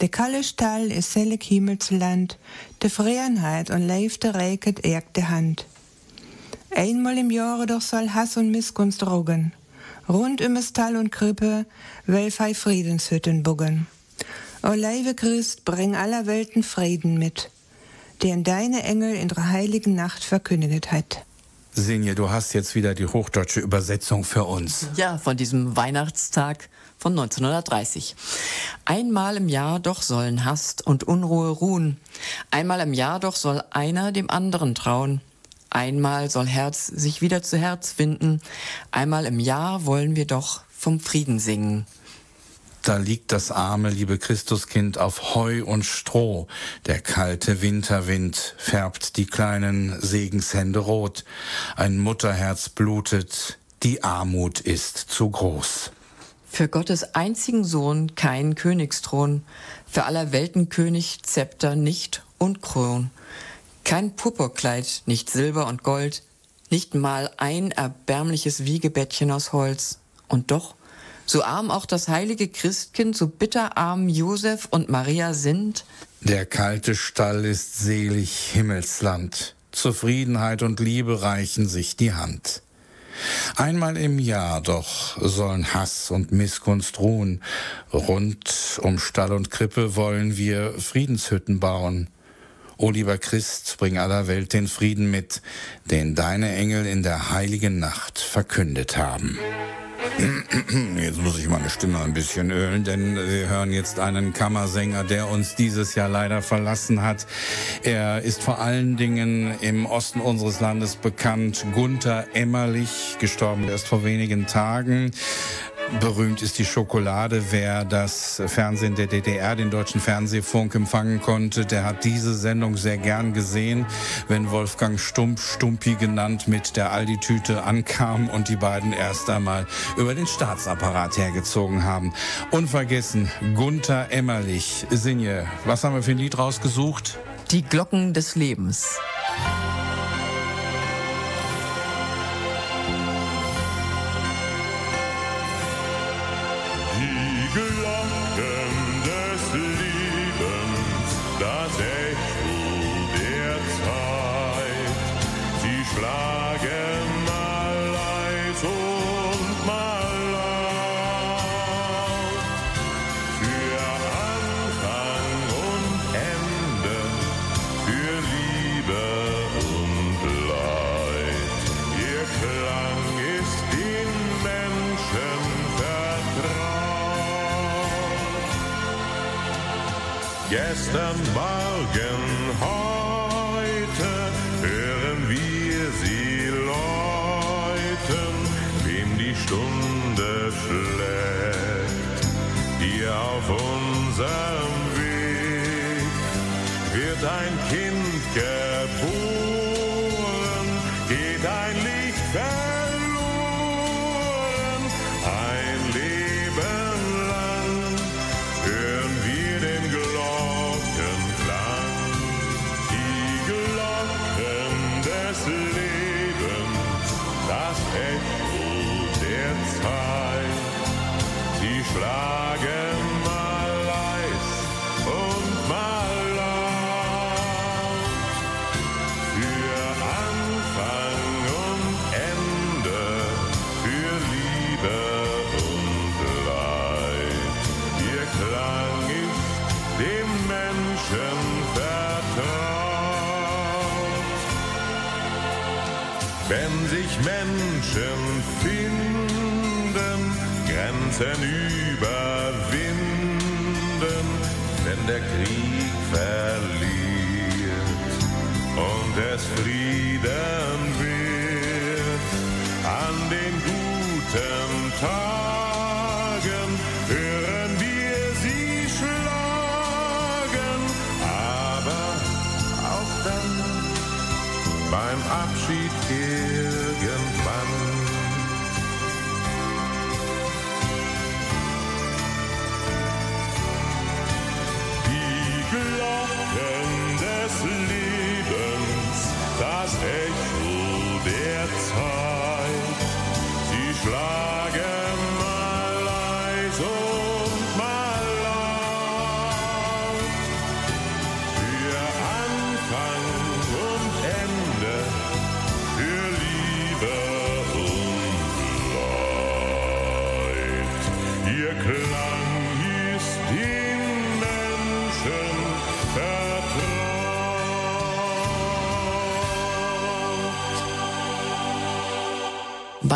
De kalle Stall is selig Himmelsland, de Freiheit und leifte Reket ergt de Hand. Einmal im Jahre doch soll Hass und Missgunst drogen. Rund um Stall und Krippe, welfei Friedenshütten buggen. O leibe Christ, bring aller Welten Frieden mit, den deine Engel in der heiligen Nacht verkündet hat. Sinje, du hast jetzt wieder die hochdeutsche Übersetzung für uns. Ja, von diesem Weihnachtstag von 1930. Einmal im Jahr doch sollen Hast und Unruhe ruhen. Einmal im Jahr doch soll einer dem anderen trauen. Einmal soll Herz sich wieder zu Herz finden. Einmal im Jahr wollen wir doch vom Frieden singen. Da liegt das arme, liebe Christuskind auf Heu und Stroh. Der kalte Winterwind färbt die kleinen Segenshände rot. Ein Mutterherz blutet, die Armut ist zu groß. Für Gottes einzigen Sohn kein Königsthron, für aller Welten König Zepter nicht und Kron. Kein Purpurkleid, nicht Silber und Gold, nicht mal ein erbärmliches Wiegebettchen aus Holz. Und doch, so arm auch das heilige Christkind, so bitterarm Josef und Maria sind, Der kalte Stall ist selig Himmelsland. Zufriedenheit und Liebe reichen sich die Hand. Einmal im Jahr doch sollen Hass und Missgunst ruhen. Rund um Stall und Krippe wollen wir Friedenshütten bauen. O lieber Christ, bring aller Welt den Frieden mit, den deine Engel in der heiligen Nacht verkündet haben. Jetzt muss ich meine Stimme ein bisschen ölen, denn wir hören jetzt einen Kammersänger, der uns dieses Jahr leider verlassen hat. Er ist vor allen Dingen im Osten unseres Landes bekannt. Gunther Emmerlich, gestorben erst vor wenigen Tagen. Berühmt ist die Schokolade. Wer das Fernsehen der DDR, den deutschen Fernsehfunk empfangen konnte, der hat diese Sendung sehr gern gesehen, wenn Wolfgang Stump, Stumpi genannt, mit der Aldi-Tüte ankam und die beiden erst einmal über den Staatsapparat hergezogen haben. Unvergessen, Gunther Emmerlich. Sinje, was haben wir für ein Lied rausgesucht? die Glocken des Lebens.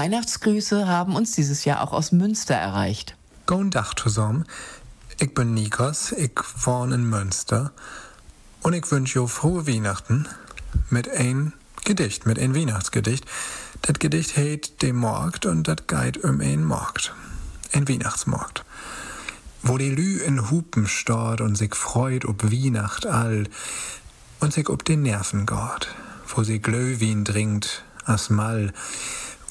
Weihnachtsgrüße haben uns dieses Jahr auch aus Münster erreicht. Guten Tag zusammen. Ich bin Nikos, ich wohne in Münster. Und ich wünsche euch frohe Weihnachten mit ein Gedicht, mit ein Weihnachtsgedicht. Das Gedicht heißt De Markt und das geht um ein Markt. Ein Weihnachtsmarkt. Wo die Lü in Hupen stort und sich freut ob Weihnacht all und sich ob den Nerven geht. Wo sie Glöwin trinkt, as Mal.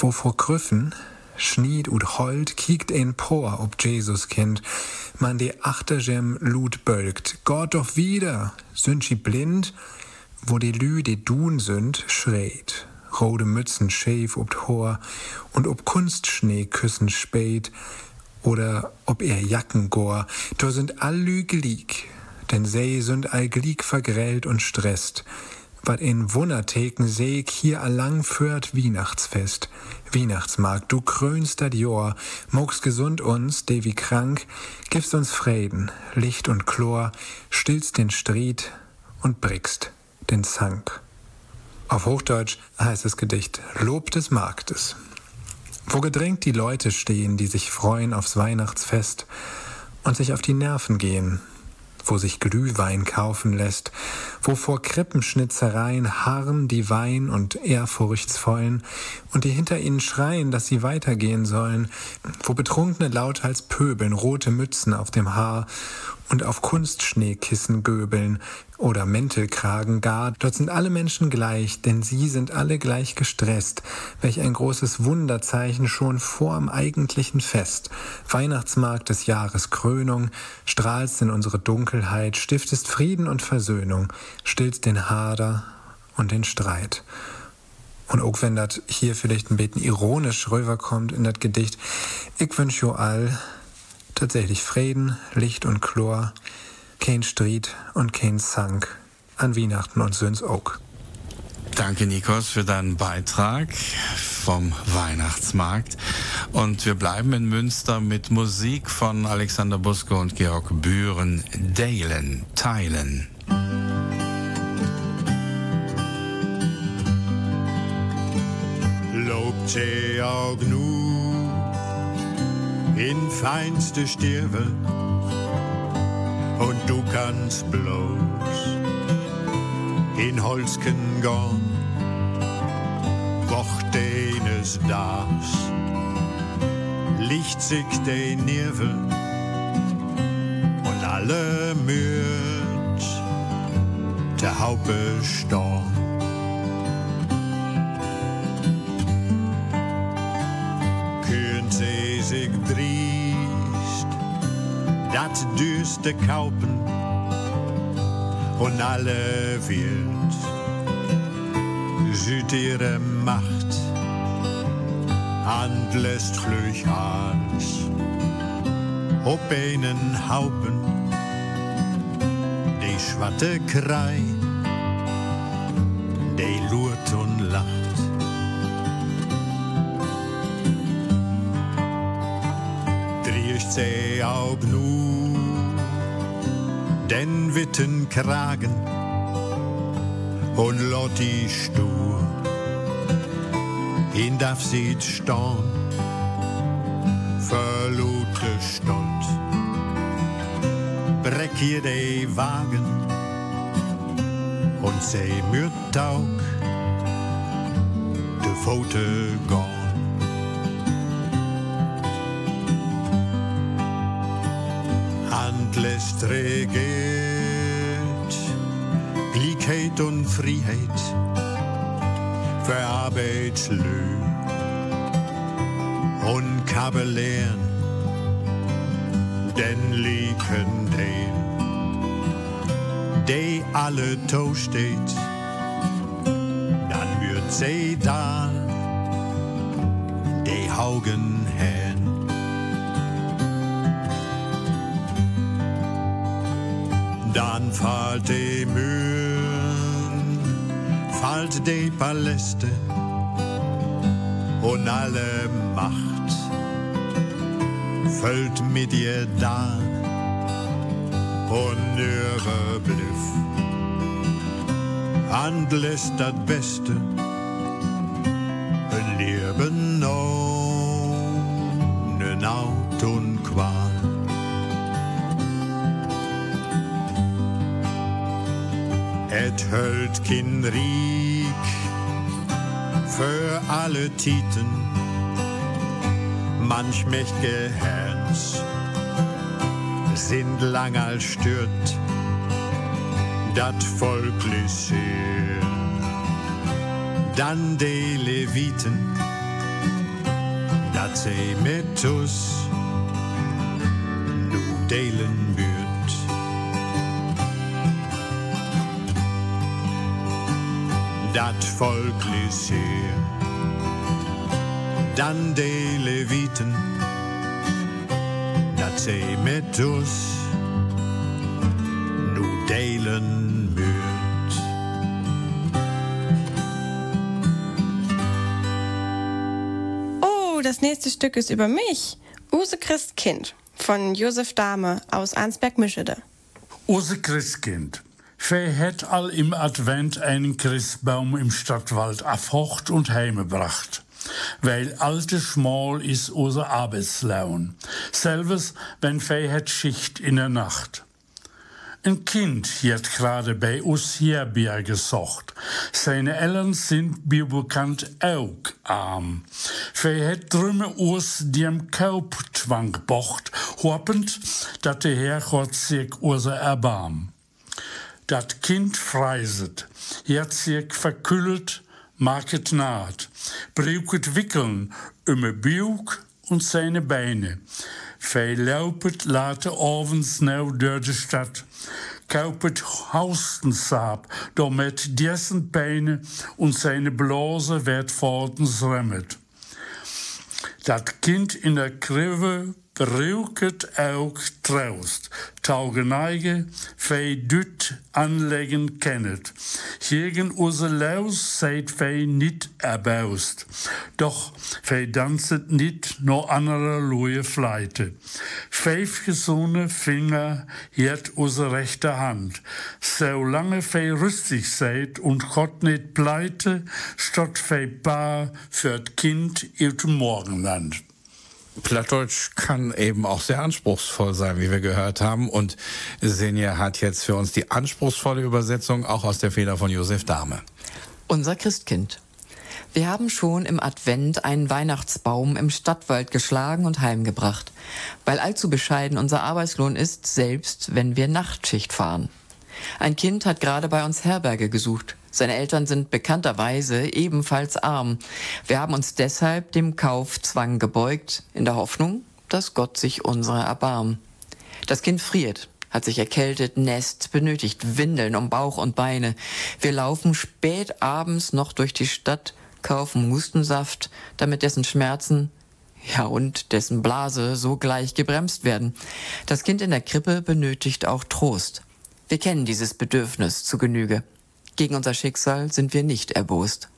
Wo vor Krüffen schnied und heult, kiekt ein Por ob Jesuskind. Man die Achtergem Lut bölkt. Gott doch wieder, sind sie blind? Wo die Lü, die Dun sind, schreit. Rote Mützen schäf ob Hor und ob Kunstschnee küssen spät oder ob er Jacken gor, da sind all Lü gelieg, denn sie sind all gelieg vergrellt und stresst. Wat in Wundertheken ich hier allang führt Weihnachtsfest. Weihnachtsmarkt, du krönst dat Jahr, mogst gesund uns, de wie krank, gibst uns Frieden, Licht und Chlor, stillst den Stried und brickst den Zank. Auf Hochdeutsch heißt das Gedicht Lob des Marktes. Wo gedrängt die Leute stehen, die sich freuen aufs Weihnachtsfest und sich auf die Nerven gehen, wo sich Glühwein kaufen lässt, wo vor Krippenschnitzereien harren die Wein und Ehrfurchtsvollen und die hinter ihnen schreien, dass sie weitergehen sollen, wo Betrunkene lauthals pöbeln, rote Mützen auf dem Haar und auf Kunstschneekissen göbeln oder Mäntelkragen gar, dort sind alle Menschen gleich, denn sie sind alle gleich gestresst, welch ein großes Wunderzeichen schon vorm eigentlichen Fest. Weihnachtsmarkt des Jahres Krönung, strahlst in unsere Dunkelheit, stiftest Frieden und Versöhnung, stillst den Hader und den Streit. Und auch wenn das hier vielleicht ein bisschen ironisch rüberkommt in das Gedicht, ich wünsch jo all tatsächlich Frieden, Licht und Chlor, kein Streit und kein Zank an Weihnachten und Söns auch. Danke, Nikos, für deinen Beitrag vom Weihnachtsmarkt. Und wir bleiben in Münster mit Musik von Alexander Buske und Georg Bühren. Dalen, teilen. Lobt je auch nu in feinste Stirbe und du kannst bloß in Holzken gehen, woch deines Dachs licht sich de Nirvel und alle müd der Haupe storm. Dat düste Kaupen und alle wird süd ihre Macht. Anlässt flüch als ob einen Haupen. Die schwatte Krei die lurt und lacht. Driecht sie auch nu den witten Kragen und Lotti stur in darf sieht stehen, verlute Stolz. Breck hier de Wagen und sei mir taug, de Pfote gone. Handles regiert, Gleichheit und Freiheit. Für Arbeitslö und Kabelern, denn liegen den, die alle to steht, dann wird sie da, die Augen hän. Fällt die Mühen, fällt die Paläste und alle Macht fällt mit ihr da und ihre Bliff handlässt das Beste Et hölt kin für alle Titen, manch mächt'ge Herrns sind lang als stört, dat Volklich sehr. Dann de Leviten, dat se mit us nu delen wird. Dat Volklich sehr. Dann de Leviten, dat se mit us nu delen wird. Oh, das nächste Stück ist über mich. Use Christkind von Josef Dahme aus Arnsberg-Mischede. Use Christkind. Fee het al im Advent einen Christbaum im Stadtwald afhocht und heimgebracht. Weil alte Schmal is unser Arbeitslaun. Selves, wenn Fee het Schicht in der Nacht. Ein Kind wird gerade bei uns hierher gesucht. Seine Eltern sind wie bekannt auch arm. Fee het drümme us dem Kauptwang bocht, hoppend, dat der Herrgott sich unser erbarm. Dat Kind freiset, jetzt sich verkühlt, market naht, braucht wickeln, ume Bug und seine Beine. Laupet late avonds nou door de stad, kaupet haustensaap, door dessen Beine und seine Blase werd vortens remmet. Dat Kind in der Krive brauket auch traust, Taugeneige, fei düt anlegen kennet. Hegen use Laus seid fei nit erbaust, doch fei danzet nit no anderer lohe Fleite. Feif gesone Finger hiert use rechte Hand, so lange fei rüstig seid und Gott nit pleite, stott fei bar fürt Kind im Morgenland. Plattdeutsch kann eben auch sehr anspruchsvoll sein, wie wir gehört haben. Und Senja hat jetzt für uns die anspruchsvolle Übersetzung auch aus der Feder von Josef Dahme. Unser Christkind. Wir haben schon im Advent einen Weihnachtsbaum im Stadtwald geschlagen und heimgebracht, weil allzu bescheiden unser Arbeitslohn ist, selbst wenn wir Nachtschicht fahren. Ein Kind hat gerade bei uns Herberge gesucht. Seine Eltern sind bekannterweise ebenfalls arm. Wir haben uns deshalb dem Kaufzwang gebeugt, in der Hoffnung, dass Gott sich unserer erbarmt. Das Kind friert, hat sich erkältet, nässt, benötigt Windeln um Bauch und Beine. Wir laufen spät abends noch durch die Stadt, kaufen Hustensaft, damit dessen Schmerzen ja, und dessen Blase sogleich gebremst werden. Das Kind in der Krippe benötigt auch Trost. Wir kennen dieses Bedürfnis zu Genüge. Gegen unser Schicksal sind wir nicht erbost.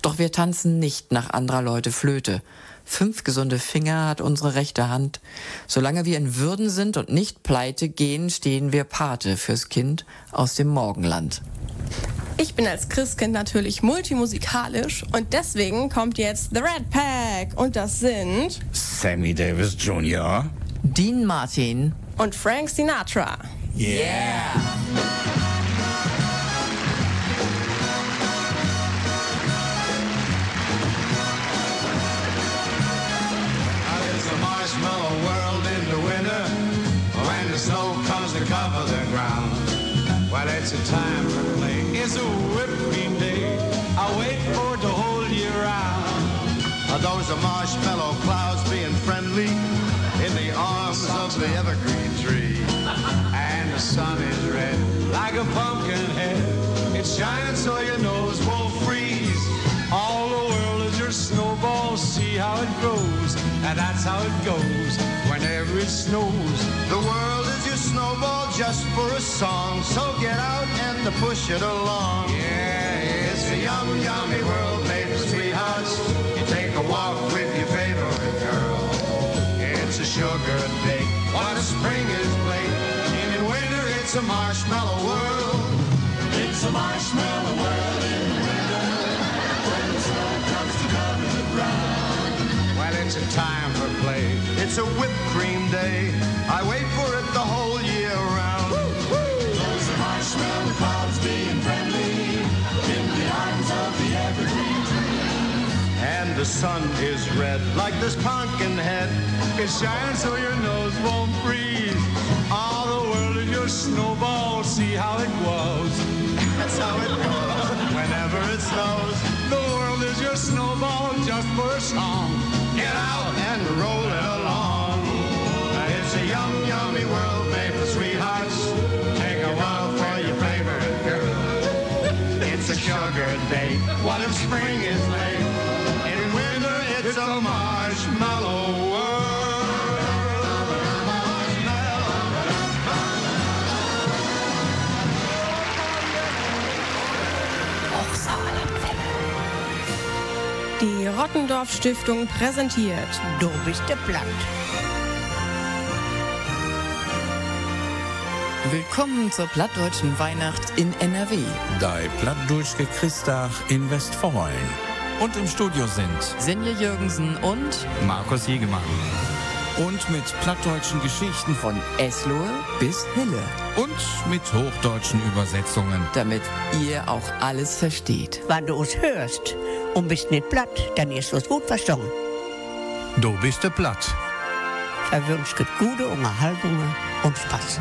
Doch wir tanzen nicht nach anderer Leute Flöte. Fünf gesunde Finger hat unsere rechte Hand. Solange wir in Würden sind und nicht pleite gehen, stehen wir Pate fürs Kind aus dem Morgenland. Ich bin als Christkind natürlich multimusikalisch und deswegen kommt jetzt The Red Pack und das sind Sammy Davis Jr., Dean Martin und Frank Sinatra. Yeah! It's a time for play. It's a whipping day. I wait for it the whole year round. Are those are marshmallow clouds being friendly in the arms of the evergreen tree? And the sun is red like a pumpkin head. It's shining so your nose won't freeze. All the world is your snowball. See how it grows. And that's how it goes whenever it snows. The world is your snowball just for a song. So get out and push it along. Yeah, it's a yum, yummy world for sweethearts. You take a walk with your favorite girl. It's a sugar day. What a spring is late. And in winter, it's a marshmallow world. It's a marshmallow world it's a time for play. It's a whipped cream day. I wait for it the whole year round. Those are marshmallow clouds being friendly in the arms of the evergreen tree. And the sun is red like this pumpkin head. It's shining so your nose won't freeze. All the world is your snowball. See how it grows. That's how it goes. Whenever it snows, The world is your snowball just for a song. Get out and roll it along. It's a yum, yummy world made for sweethearts. Take a walk for your favorite girl. It's a sugar day. What if spring is Die Rottendorf Stiftung präsentiert Du bist der Platt. Willkommen zur plattdeutschen Weihnacht in NRW. Die Plattdeutsche Christach in Westfalen. Und im Studio sind Senja Jürgensen und Markus Jegemann. Und mit plattdeutschen Geschichten von Eslohe bis Hille. Und mit hochdeutschen Übersetzungen. Damit ihr auch alles versteht. Wenn du uns hörst und bist nicht platt, dann ist es gut verstanden. Du bist der Platt. Verwünscht gute Unterhaltung und Spaß.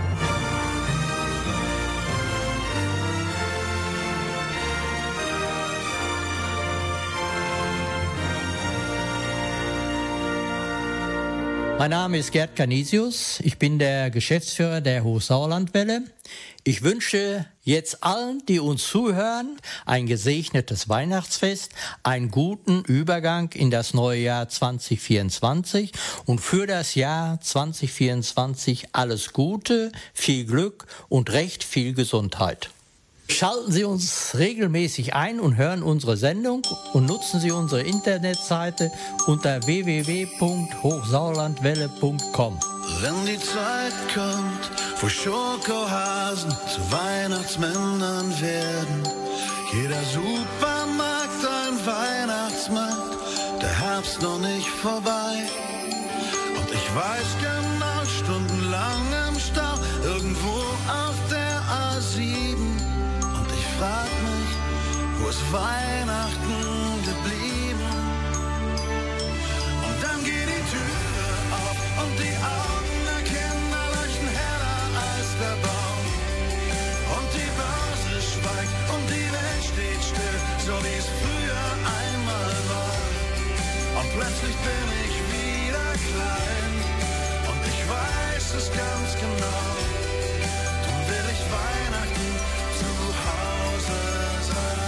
Mein Name ist Gerd Canisius. Ich bin der Geschäftsführer der Hochsauerlandwelle. Ich wünsche jetzt allen, die uns zuhören, ein gesegnetes Weihnachtsfest, einen guten Übergang in das neue Jahr 2024 und für das Jahr 2024 alles Gute, viel Glück und recht viel Gesundheit. Schalten Sie uns regelmäßig ein und hören unsere Sendung und nutzen Sie unsere Internetseite unter www.hochsauerlandwelle.com. Wenn die Zeit kommt, wo Schokohasen zu Weihnachtsmännern werden, jeder Supermarkt ein Weihnachtsmarkt, der Herbst noch nicht vorbei. Und ich weiß genau, stundenlang im Stau, irgendwo auf der A7. Und ich frag mich, wo ist Weihnachten bin ich wieder klein und ich weiß es ganz genau. Dann will ich Weihnachten zu Hause sein.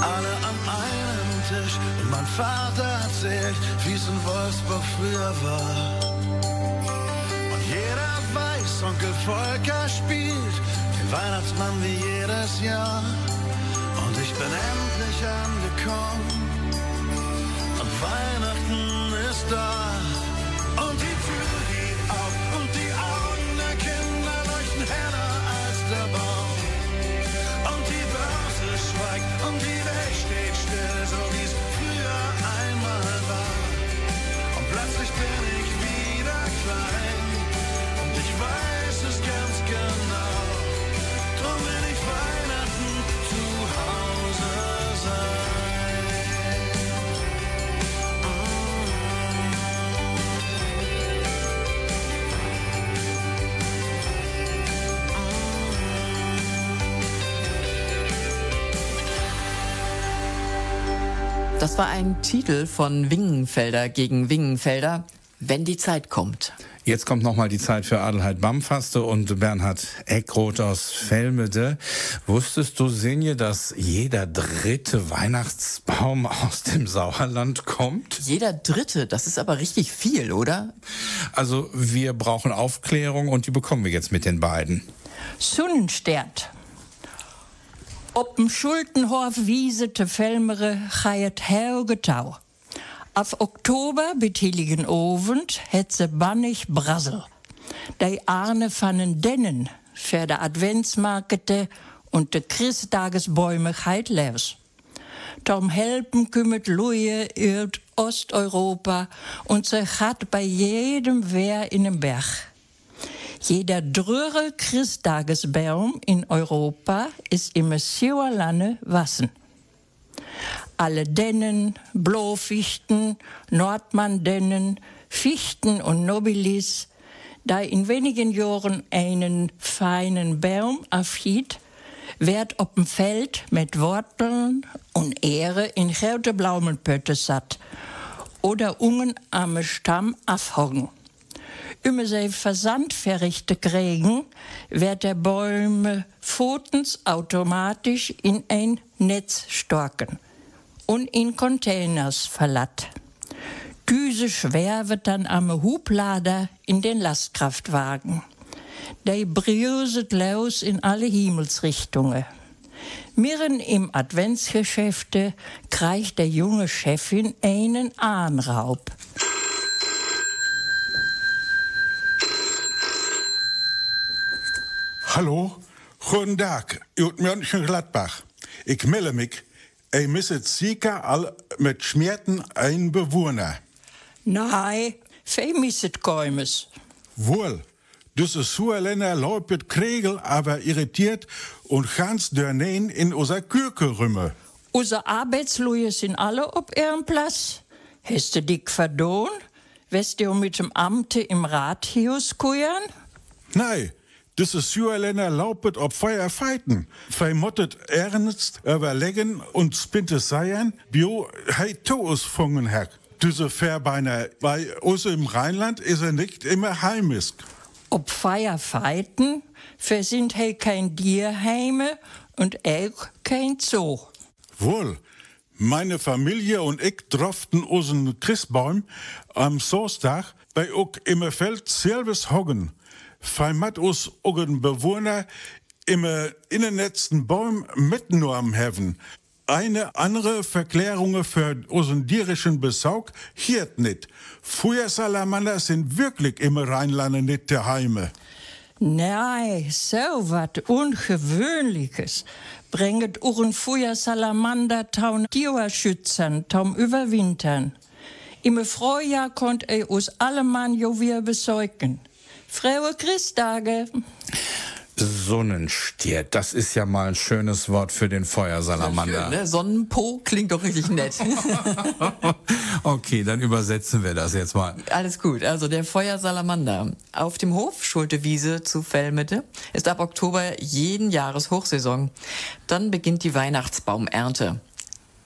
alle an einem Tisch und mein Vater erzählt, wie es in Wolfsburg früher war. Und jeder weiß, Onkel Volker spielt den Weihnachtsmann wie jedes Jahr. Ich bin endlich angekommen und Weihnachten ist da. Das war ein Titel von Wingenfelder gegen Wingenfelder, wenn die Zeit kommt. Jetzt kommt nochmal die Zeit für Adelheid Bamfaste und Bernhard Eckroth aus Velmede. Wusstest du, Sinje, dass jeder dritte Weihnachtsbaum aus dem Sauerland kommt? Jeder dritte, das ist aber richtig viel, oder? Also wir brauchen Aufklärung und die bekommen wir jetzt mit den beiden. Sonnenstert. Op dem Schultenhof wiesete Velmere heel getau. Af oktober betiligen ovend het ze bannig brassel. Die Arne van Dennen für de Adventsmarkete und de Christtagesbäumigkeit leers. Tom helpen kümmert Luje uit Osteuropa und ze gaat bei jedem Wehr in den Berg. Jeder dröre Christtagesbaum in Europa ist im Lanne wassen. Alle Dennen, Blofichten, Nordmann-Dennen, Fichten und Nobilis, da in wenigen Jahren einen feinen Baum afhiet, werd op dem Feld mit Worteln und Ehre in grote Blaumenpötte satt oder ungen am Stamm afhocken. Immer sie Versand verrichte kriegen, wird der Bäume Pfotens automatisch in ein Netz storken und in Containers verlatt. Düse schwer wird dann am Hublader in den Lastkraftwagen. Der brüset los in alle Himmelsrichtungen. Mirren im Adventsgeschäfte kreicht der junge Chefin einen Ahnraub. Hallo, guten Tag, uit Mönchengladbach. Ik melde mich. Ich misse sicher all mit Schmerzen ein Bewohner. Nein, fei misset keimes. Wohl, dus is so Länder läupet Kregel, aber irritiert und ganz dörnein in unser Kürke rümme. Unsere Arbeitsleute sind alle op ihrem Platz. Hast du dich verdohn? West du mit dem Amte im Rathaus kuiern? Nein, dus is so Länder laupet ob Feuer feiten. Vermottet ernst überlegen und spinte seien, bio hei Toos fungen hack. Diese Verbeiner, bei uns im Rheinland ist er nicht immer heimisch. Ob Feier feiten, versinnt he kein Dierheime und auch kein Zoo. Wohl, meine Familie und ich droften unseren Christbaum am Sonntag bei ook im Feld selbes Hoggen. Feimat us ugen Bewohner im innenletzten Baum mitgenommen haben. Eine andere Verklärung für unseren dirischen Besaug hier nicht. Feuersalamander sind wirklich im Rheinlande nicht der Heime. Nein, so wat Ungewöhnliches bringet uren Feuersalamander taun Tierschützern taum überwintern. Im Frühjahr konnt er us alle Mann jo wir besäugen. Frohe Christtage. Sonnenstiert, das ist ja mal ein schönes Wort für den Feuersalamander. Schön, ne? Sonnenpo klingt doch richtig nett. okay, dann übersetzen wir das jetzt mal. Alles gut. Also der Feuersalamander auf dem Hof Schultewiese zu Fellmitte ist ab Oktober jeden Jahres Hochsaison. Dann beginnt die Weihnachtsbaumernte.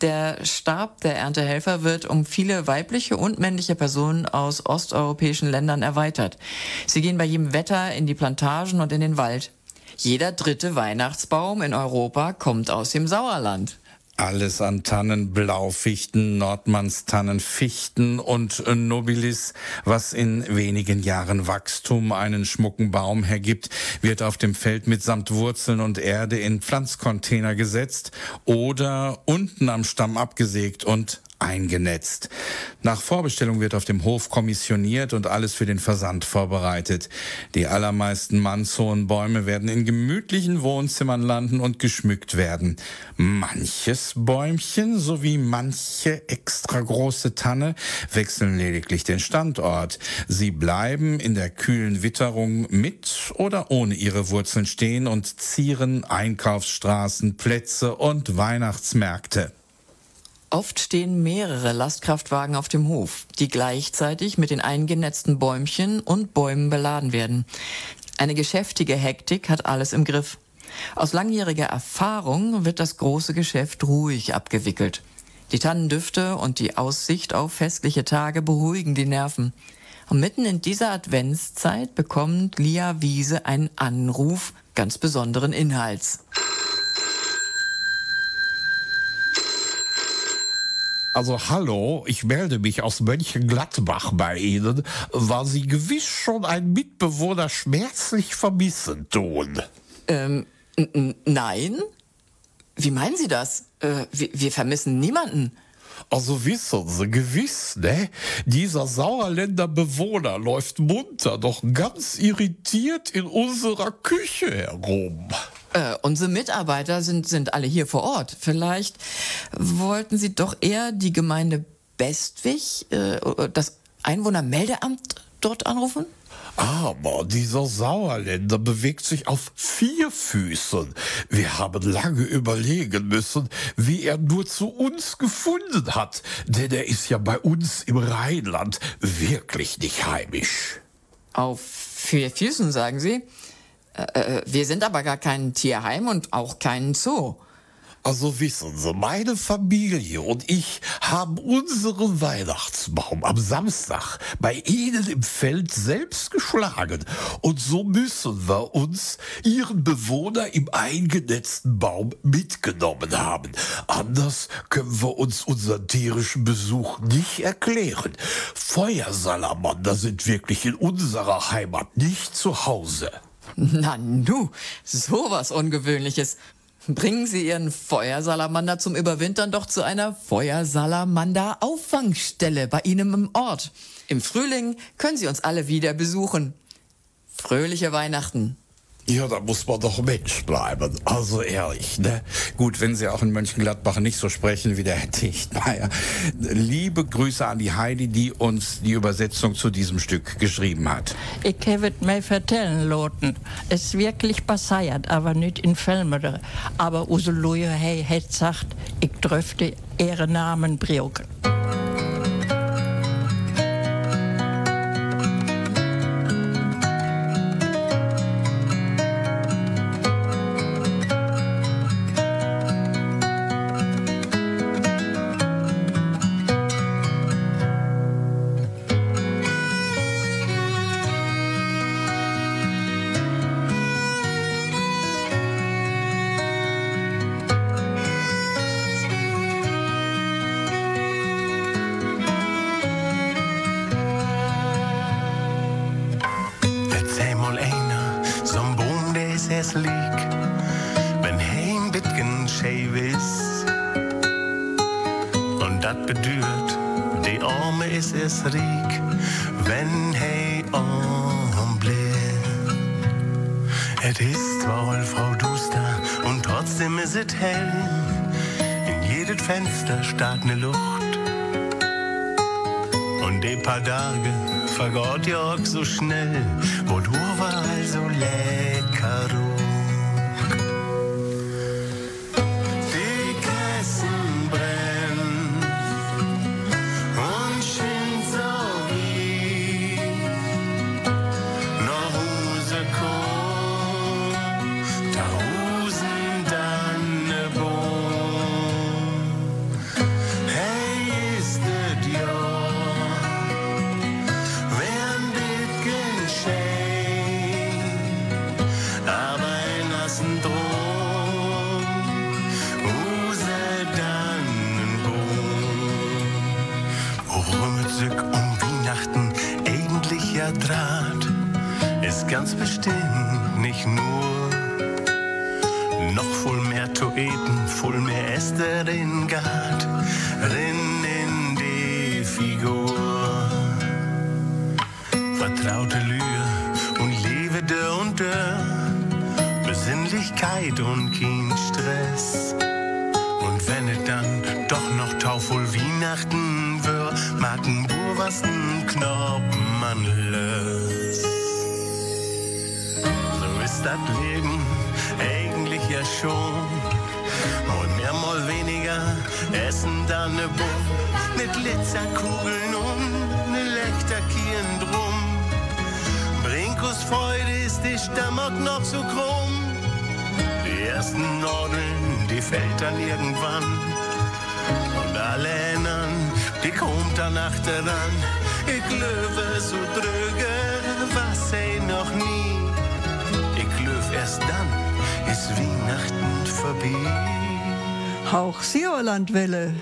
Der Stab der Erntehelfer wird um viele weibliche und männliche Personen aus osteuropäischen Ländern erweitert. Sie gehen bei jedem Wetter in die Plantagen und in den Wald. Jeder dritte Weihnachtsbaum in Europa kommt aus dem Sauerland. Alles an Tannen, Blaufichten, Nordmannstannen, Fichten und Nobilis, was in wenigen Jahren Wachstum einen schmucken Baum hergibt, wird auf dem Feld mitsamt Wurzeln und Erde in Pflanzcontainer gesetzt oder unten am Stamm abgesägt und eingenetzt. Nach Vorbestellung wird auf dem Hof kommissioniert und alles für den Versand vorbereitet. Die allermeisten Mannshohenbäume werden in gemütlichen Wohnzimmern landen und geschmückt werden. Manches Bäumchen sowie manche extra große Tanne wechseln lediglich den Standort. Sie bleiben in der kühlen Witterung mit oder ohne ihre Wurzeln stehen und zieren Einkaufsstraßen, Plätze und Weihnachtsmärkte. Oft stehen mehrere Lastkraftwagen auf dem Hof, die gleichzeitig mit den eingenetzten Bäumchen und Bäumen beladen werden. Eine geschäftige Hektik hat alles im Griff. Aus langjähriger Erfahrung wird das große Geschäft ruhig abgewickelt. Die Tannendüfte und die Aussicht auf festliche Tage beruhigen die Nerven. Und mitten in dieser Adventszeit bekommt Lia Wiese einen Anruf ganz besonderen Inhalts. Also hallo, ich melde mich aus Mönchengladbach bei Ihnen, weil Sie gewiss schon einen Mitbewohner schmerzlich vermissen tun. Ähm, nein? Wie meinen Sie das? Äh, wir, wir vermissen niemanden. Also wissen Sie gewiss, ne? Dieser Sauerländer Bewohner läuft munter, doch ganz irritiert in unserer Küche herum. Äh, unsere Mitarbeiter sind, sind alle hier vor Ort. Vielleicht wollten Sie doch eher die Gemeinde Bestwig, äh, das Einwohnermeldeamt dort anrufen? Aber dieser Sauerländer bewegt sich auf vier Füßen. Wir haben lange überlegen müssen, wie er nur zu uns gefunden hat, denn er ist ja bei uns im Rheinland wirklich nicht heimisch. Auf vier Füßen, sagen Sie? Äh, äh, wir sind aber gar kein Tierheim und auch kein Zoo. Also wissen Sie, meine Familie und ich haben unseren Weihnachtsbaum am Samstag bei Ihnen im Feld selbst geschlagen. Und so müssen wir uns Ihren Bewohner im eingenetzten Baum mitgenommen haben. Anders können wir uns unseren tierischen Besuch nicht erklären. Feuersalamander sind wirklich in unserer Heimat nicht zu Hause. Na nu, sowas Ungewöhnliches. Bringen Sie Ihren Feuersalamander zum Überwintern doch zu einer Feuersalamander-Auffangstelle bei Ihnen im Ort. Im Frühling können Sie uns alle wieder besuchen. Fröhliche Weihnachten. Ja, da muss man doch Mensch bleiben. Also ehrlich, ne? Gut, wenn Sie auch in Mönchengladbach nicht so sprechen wie der Herr Dichtmeier. Liebe Grüße an die Heidi, die uns die Übersetzung zu diesem Stück geschrieben hat. Ich habe es mir vertellen lassen. Es ist wirklich passiert, aber nicht in Filmen. Aber Useloje hey, hat gesagt, ich dürfte ihren Namen brauchen. Fenster starrt ne Luft. Und die paar Tage vergott ja auch so schnell, wo du war so lecker Toeten, voll mehr Äste in Gart, rin in die Figur vertraute Lühe und Levede und Dörr, Besinnlichkeit und kein Stress. Und wenn es dann doch noch taufvoll Weihnachten wär, mag ein Bur was ein Knoppen man löst. So ist das Leben eigentlich ja schon. Weniger, essen dann ne Buch mit Glitzerkugeln um, ne Lechterkien drum. Brinkus Freude ist die Stammock noch so krumm. Die ersten Nordeln, die fällt dann irgendwann. Und alle anderen, die kommt dann achteran. Ich löwe so drüge, was sei noch nie. Ich löw erst dann, ist Weihnachten vorbei. Hauch Siolandwelle.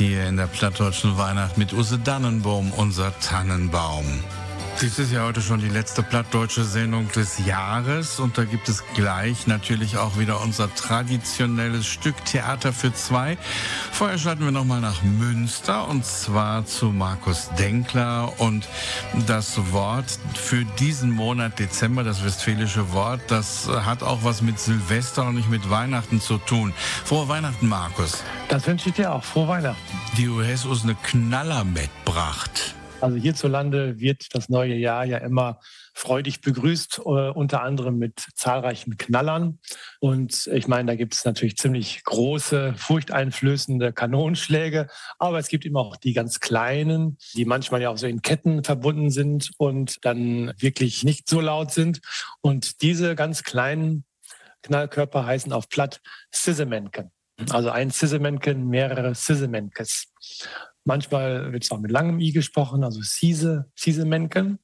Hier in der plattdeutschen Weihnacht mit Use Dannenbaum, unser Tannenbaum. Dies ist ja heute schon die letzte plattdeutsche Sendung des Jahres und da gibt es gleich natürlich auch wieder unser traditionelles Stück Theater für zwei. Vorher schalten wir nochmal nach Münster und zwar zu Markus Denkler und das Wort für diesen Monat Dezember, das westfälische Wort, das hat auch was mit Silvester und nicht mit Weihnachten zu tun. Frohe Weihnachten, Markus. Das wünsche ich dir auch. Frohe Weihnachten. Die US uns eine Knaller mitbracht. Also hierzulande wird das neue Jahr ja immer freudig begrüßt, äh, unter anderem mit zahlreichen Knallern. Und ich meine, da gibt es natürlich ziemlich große, furchteinflößende Kanonenschläge, aber es gibt eben auch die ganz kleinen, die manchmal ja auch so in Ketten verbunden sind und dann wirklich nicht so laut sind. Und diese ganz kleinen Knallkörper heißen auf Platt Sisemenken. Also ein Sisemenken, mehrere Sisemenkes. Manchmal wird es auch mit langem I gesprochen, also Siese, Siesemenken.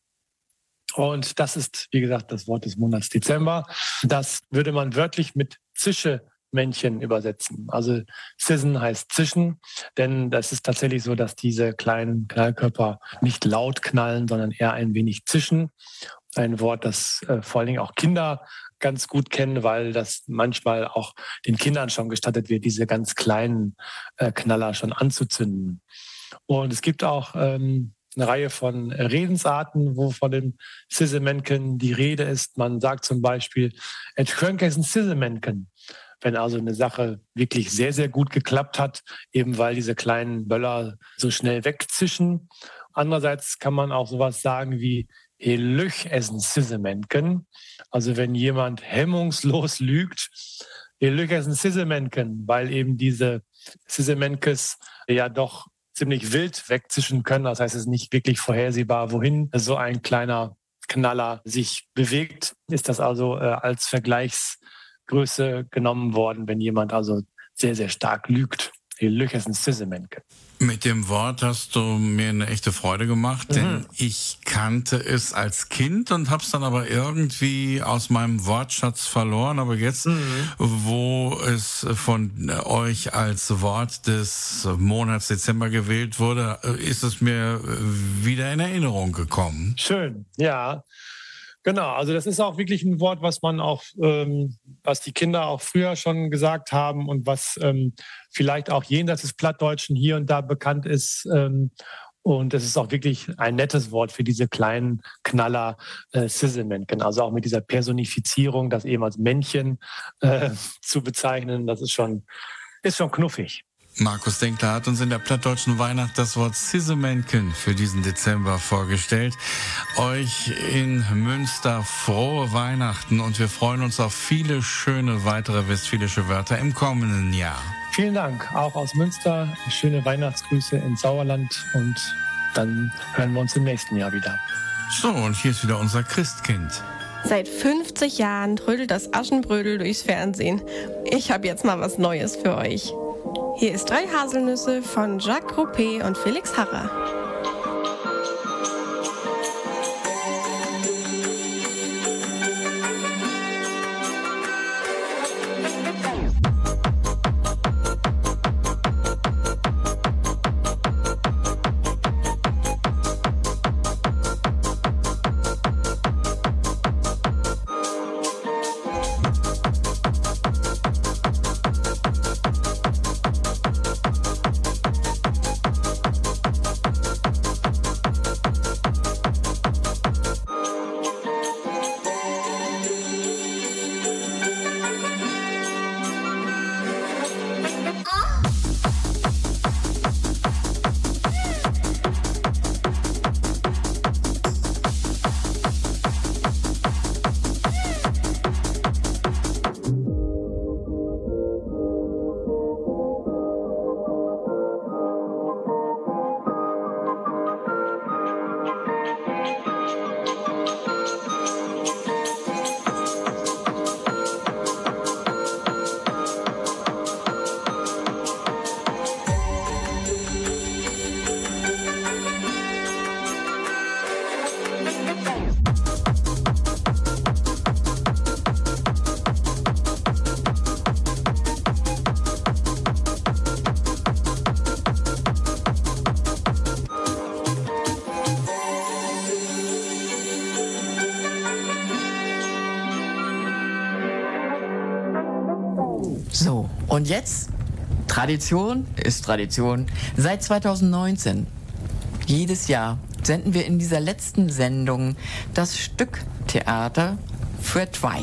Und das ist, wie gesagt, das Wort des Monats Dezember. Das würde man wörtlich mit Zischemännchen übersetzen. Also Sissen heißt zischen, denn das ist tatsächlich so, dass diese kleinen Knallkörper nicht laut knallen, sondern eher ein wenig zischen. Ein Wort, das äh, vor allen Dingen auch Kinder ganz gut kennen, weil das manchmal auch den Kindern schon gestattet wird, diese ganz kleinen äh, Knaller schon anzuzünden. Und es gibt auch ähm, eine Reihe von Redensarten, wo von dem Sisemenken die Rede ist. Man sagt zum Beispiel, et Krönke ist ein Sisemenken. Wenn also eine Sache wirklich sehr, sehr gut geklappt hat, eben weil diese kleinen Böller so schnell wegzischen. Andererseits kann man auch sowas sagen wie, Elüch essen Sisemenken. Also wenn jemand hemmungslos lügt, Elüch essen Sisemenken, weil eben diese Sisemenkes ja doch ziemlich wild wegzischen können. Das heißt, es ist nicht wirklich vorhersehbar, wohin so ein kleiner Knaller sich bewegt. Ist das also äh, als Vergleichsgröße genommen worden, wenn jemand also sehr, sehr stark lügt. Essen Sisemenken. Mit dem Wort hast du mir eine echte Freude gemacht, denn ich kannte es als Kind und habe es dann aber irgendwie aus meinem Wortschatz verloren. Aber jetzt, wo es von euch als Wort des Monats Dezember gewählt wurde, ist es mir wieder in Erinnerung gekommen. Schön, ja. Genau, also das ist auch wirklich ein Wort, was man auch, ähm, was die Kinder auch früher schon gesagt haben und was ähm, vielleicht auch jenseits des Plattdeutschen hier und da bekannt ist. Ähm, und es ist auch wirklich ein nettes Wort für diese kleinen Knaller äh, Sizzlemenken. Also auch mit dieser Personifizierung, das eben als Männchen äh, zu bezeichnen, das ist schon, ist schon knuffig. Markus Denkler hat uns in der plattdeutschen Weihnacht das Wort Sissemenken für diesen Dezember vorgestellt. Euch in Münster frohe Weihnachten und wir freuen uns auf viele schöne weitere westfälische Wörter im kommenden Jahr. Vielen Dank. Auch aus Münster schöne Weihnachtsgrüße ins Sauerland und dann hören wir uns im nächsten Jahr wieder. So, und hier ist wieder unser Christkind. Seit 50 Jahren trödelt das Aschenbrödel durchs Fernsehen. Ich habe jetzt mal was Neues für euch. Hier ist drei Haselnüsse von Jacques Rouppé und Felix Harrer. Und jetzt? Tradition ist Tradition. Seit 2019. Jedes Jahr senden wir in dieser letzten Sendung das Stück Theater für zwei.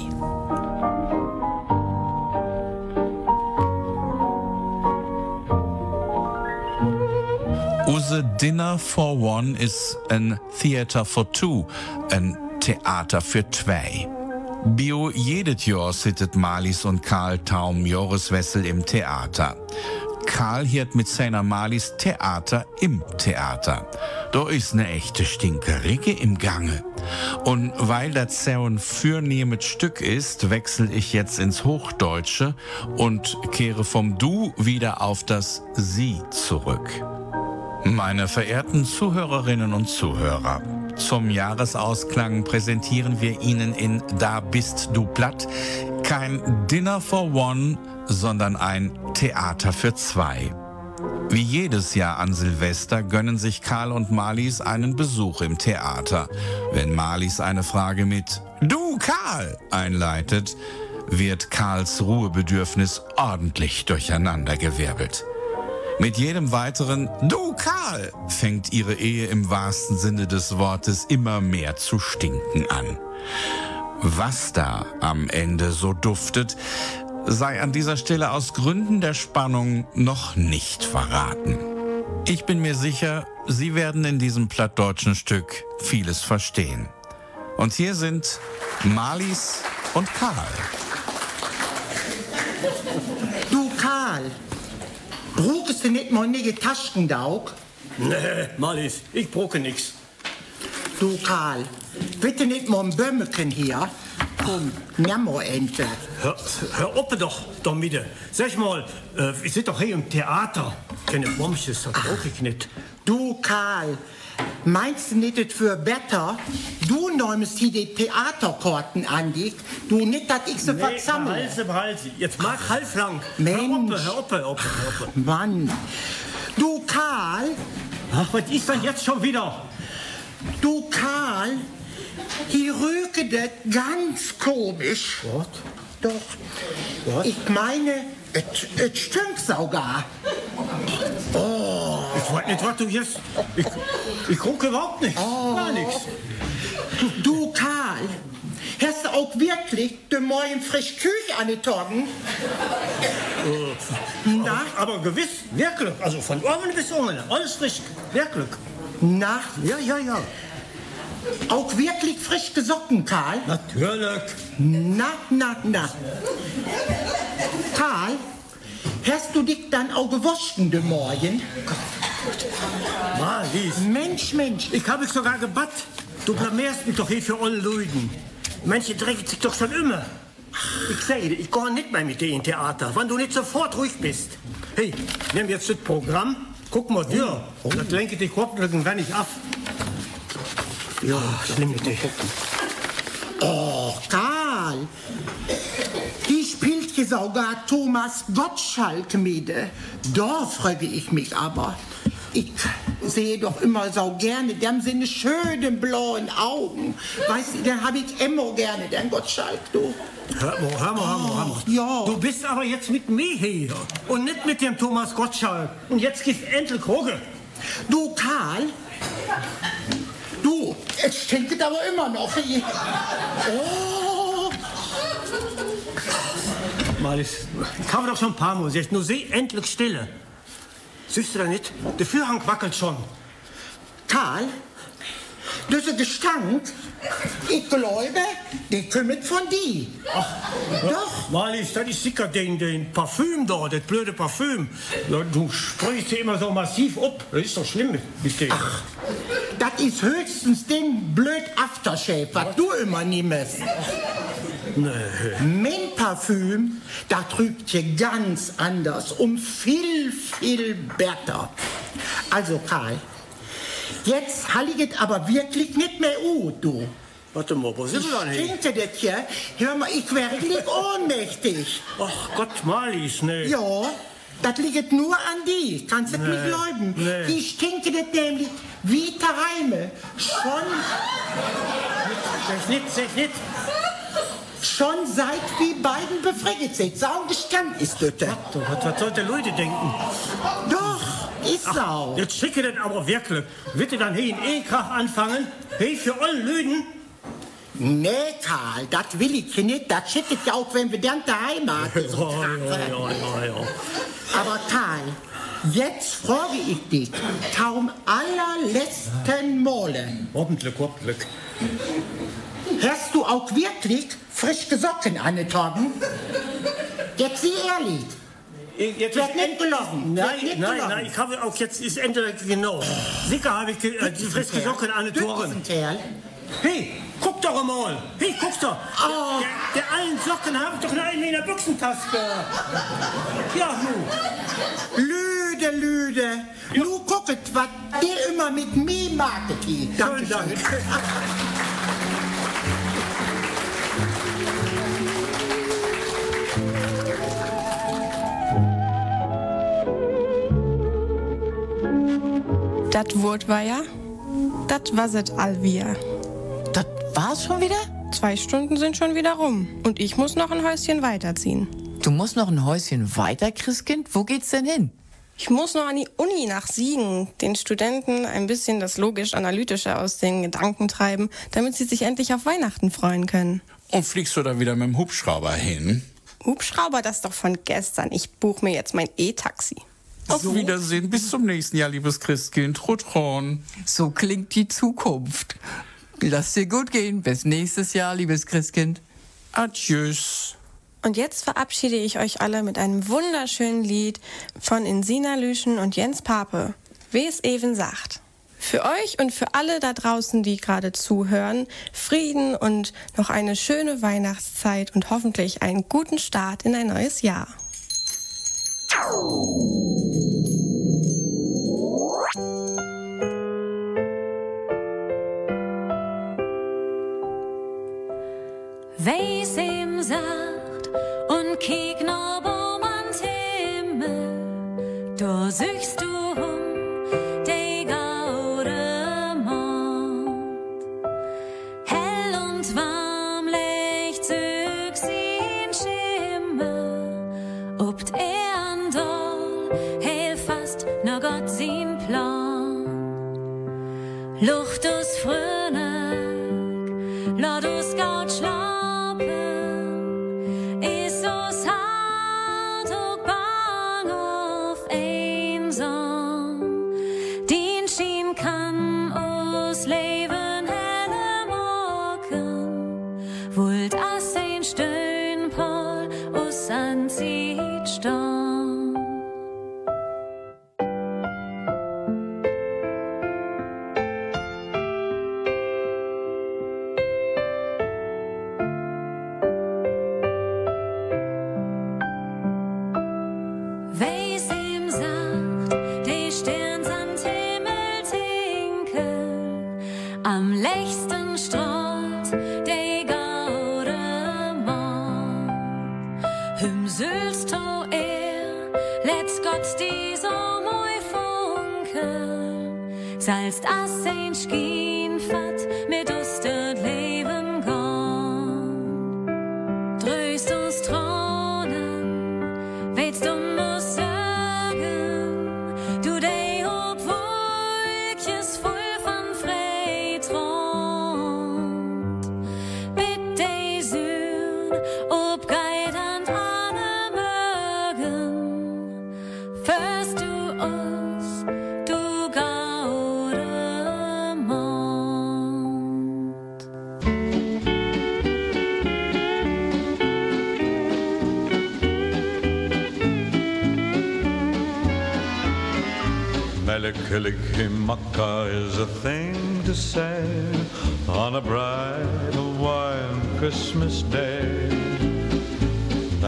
Use Dinner for One is ein Theater for Two, ein Theater für zwei. Bio jedes Jahr sittet Malis und Karl Taum Joriswessel im Theater. Karl hiert mit seiner Malis Theater im Theater. Da ist ne echte Stinkerige im Gange. Und weil das so ein fürnehmes Stück ist, wechsel ich jetzt ins Hochdeutsche und kehre vom Du wieder auf das Sie zurück. Meine verehrten Zuhörerinnen und Zuhörer, zum Jahresausklang präsentieren wir Ihnen in Da bist du platt kein Dinner for One, sondern ein Theater für zwei. Wie jedes Jahr an Silvester gönnen sich Karl und Marlies einen Besuch im Theater. Wenn Marlies eine Frage mit Du Karl einleitet, wird Karls Ruhebedürfnis ordentlich durcheinandergewirbelt. Mit jedem weiteren Du Karl fängt ihre Ehe im wahrsten Sinne des Wortes immer mehr zu stinken an. Was da am Ende so duftet, sei an dieser Stelle aus Gründen der Spannung noch nicht verraten. Ich bin mir sicher, Sie werden in diesem plattdeutschen Stück vieles verstehen. Und hier sind Marlies und Karl. Du Karl, brauchst du nicht mal nige Taschendaug? Nee, Malis, ich brauche nix. Du Karl, bitte nicht mal ein Bömmeken hier. Komm, nimm mal Ente. Hör, hör op doch, damit. Sag mal, äh, ich sit doch hier im Theater. Keine Bombsches, das brauche ich nicht. Du Karl, meinst du nicht es für besser? Du nimmst hier die Theaterkarten an dich. Du nicht, dass ich sie Nee. Halse, Halse. Jetzt mag halblang. Mensch. Hör op, hör op, hör op. Mann. Du Karl. Ach, was ist denn jetzt schon wieder? Du Karl, hier rüke das ganz komisch. Was? Doch. Ich meine, es stinkt sogar. Oh. Ich weiß nicht, was du jetzt... Ich, ich gucke überhaupt nichts. Gar nichts. Du Karl, hast du auch wirklich den Morgen frisch Küche angetragen? Äh, aber, aber gewiss, wirklich. Also von oben bis unten, alles frisch. Wirklich. Na? Ja, ja, ja. Auch wirklich frisch gesocken, Karl? Natürlich. Na, na, na. Karl, hast du dich dann auch gewaschen den Morgen? Marlies. Mensch, Mensch. Ich habe dich sogar gebatt. Du blamierst mich doch hier für alle Leuten. Manche drecken sich doch schon immer. Ich sage dir, ich gehe nicht mehr mit dir in Theater, wenn du nicht sofort ruhig bist. Hey, nimm jetzt das Programm, guck mal dir. Das lenke dich Kopf irgendwann nicht ab. Ja, schlimm mit dir. Oh, Karl. Die spielt sogar Thomas Gottschalk mit. Da frage ich mich aber. Ich sehe doch immer so gerne dem seine schönen blauen Augen. Weißt du, den habe ich immer gerne, den Gottschalk, du. Hör mal, hör mal, hör mal, hör mal. Ja. Du bist aber jetzt mit mir hier und nicht mit dem Thomas Gottschalk. Und jetzt gibt's endlich Kroge. Du, Karl. Du, es stinkt aber immer noch hier. Oh. Malis, ich habe doch schon ein paar Mal gesagt, nur seh endlich Stille. Siehst du da nicht? Der Vorhang wackelt schon. Karl, dieser Gestank, ich glaube, der kommt von dir. Doch. Malis, das ist sicher den, den Parfüm da, das blöde Parfüm. Du sprichst hier immer so massiv ab. Das ist doch schlimm mit dir. Ach. Das ist höchstens den blöd Aftershave, was du immer nimmst. Nee. Mein Parfüm, da trübt hier ganz anders und viel, viel besser. Also Karl, jetzt halliget aber wirklich nicht mehr ut, du. Warte mal, sind wir denn Ich hier? finde das hier, hör mal, ich werde wirklich ohnmächtig. Ach Gott, Malis, nee. Ja, das liegt nur an die, kannst du Nee, nicht glauben. nee. Die stinken das nämlich wie Tereime. Schon Sag nicht, nicht. Schon seit wir beiden befriedigt sind. Sau Gestand ist das. Was, was sollte Leute denken? Doch, ist so. Jetzt schicke das aber wirklich. Ihr dann hier in Ehekrach anfangen? Hey, für alle Lüden? Nee, Karl, das will ich nicht. Das schickt ja auch, wenn wir dann daheim sind. Ja, ja, ja, ja, ja. Aber Karl, jetzt frage ich dich, kaum allerletzten Male. Hoffentlich, hoffentlich. Hast du auch wirklich frische Socken angetragen? Jetzt sieh ehrlich. Jetzt Wird nicht gelogen. Nein, nein, gelogen. nein, ich habe auch jetzt, ist Ende genau. Sicher habe ich ge- äh, die frische Socken an den Toren. Hey, guck doch mal. Hey, guck doch. Oh. Der, der allen Socken habe ich doch noch einen in der Büchsentasche. Ja, nu. Lüde, Lüde. Nu gucket, was dir immer mit mir macht. Danke, danke. Das Wort war ja, das was it all wir. Das war's schon wieder? Zwei Stunden sind schon wieder rum und ich muss noch ein Häuschen weiterziehen. Du musst noch ein Häuschen weiter, Christkind? Wo geht's denn hin? Ich muss noch an die Uni nach Siegen, den Studenten ein bisschen das logisch-analytische aus den Gedanken treiben, damit sie sich endlich auf Weihnachten freuen können. Und fliegst du da wieder mit dem Hubschrauber hin? Hubschrauber, das ist doch von gestern. Ich buche mir jetzt mein E-Taxi. Auf Wiedersehen, bis zum nächsten Jahr, liebes Christkind. Rutron. So klingt die Zukunft. Lass dir gut gehen. Bis nächstes Jahr, liebes Christkind. Adjös. Und jetzt verabschiede ich euch alle mit einem wunderschönen Lied von Insina Lüschen und Jens Pape, wie es eben sagt. Für euch und für alle da draußen, die gerade zuhören, Frieden und noch eine schöne Weihnachtszeit und hoffentlich einen guten Start in ein neues Jahr. Wees ihm sagt und kiek no bom ans Himmel, da suchst du Lucht us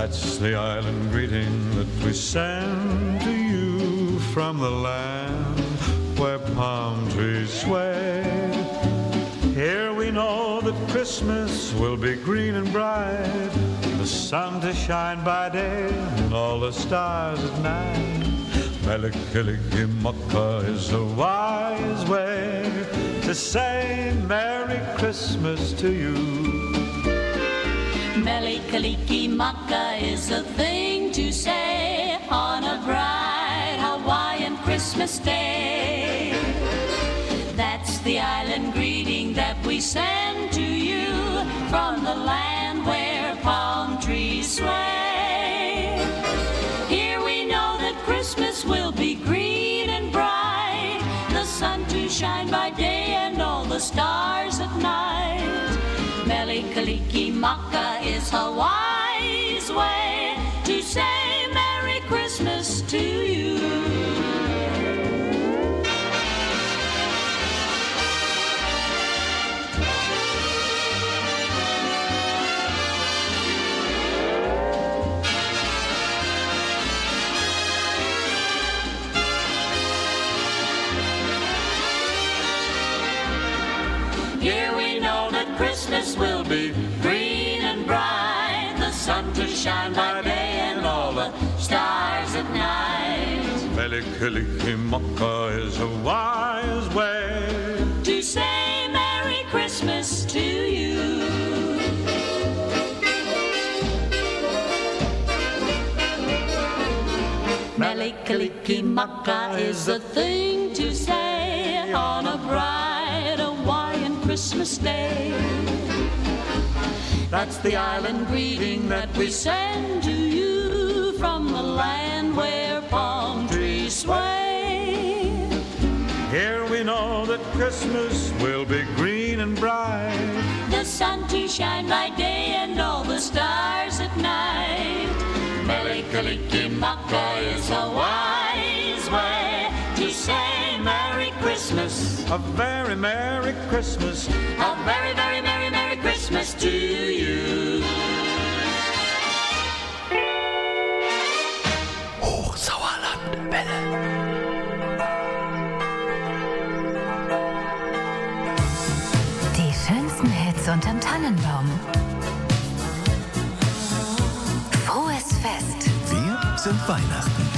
That's the island greeting that we send to you from the land where palm trees sway. Here we know that Christmas will be green and bright, the sun to shine by day and all the stars at night. Melikilikimaka is a wise way to say Merry Christmas to you. Melikaliki is a thing to say on a bright Hawaiian Christmas day. That's the island greeting that we send to you from the land where palm trees sway. Here we know that Christmas will be green and bright, the sun to shine by day and all the stars at night. Melikaliki Maka is Hawaii's way to say Merry Christmas to you. That Christmas will be green and bright, the sun to shine by day and all the stars at night. Melikilikimaka is a wise way. To say Merry Christmas to you. Melikilikimaka is a thing to say on a bright Hawaiian Christmas day. That's the island greeting that we send to you from the land where palm trees sway. Here we know that Christmas will be green and bright. The sun to shine by day and all the stars at night. Melikilikimaka is a Christmas. A very Merry Christmas. A very, very Merry, Merry Christmas to you. Die schönsten Hits unterm Tannenbaum. Frohes Fest. Wir sind Weihnachten.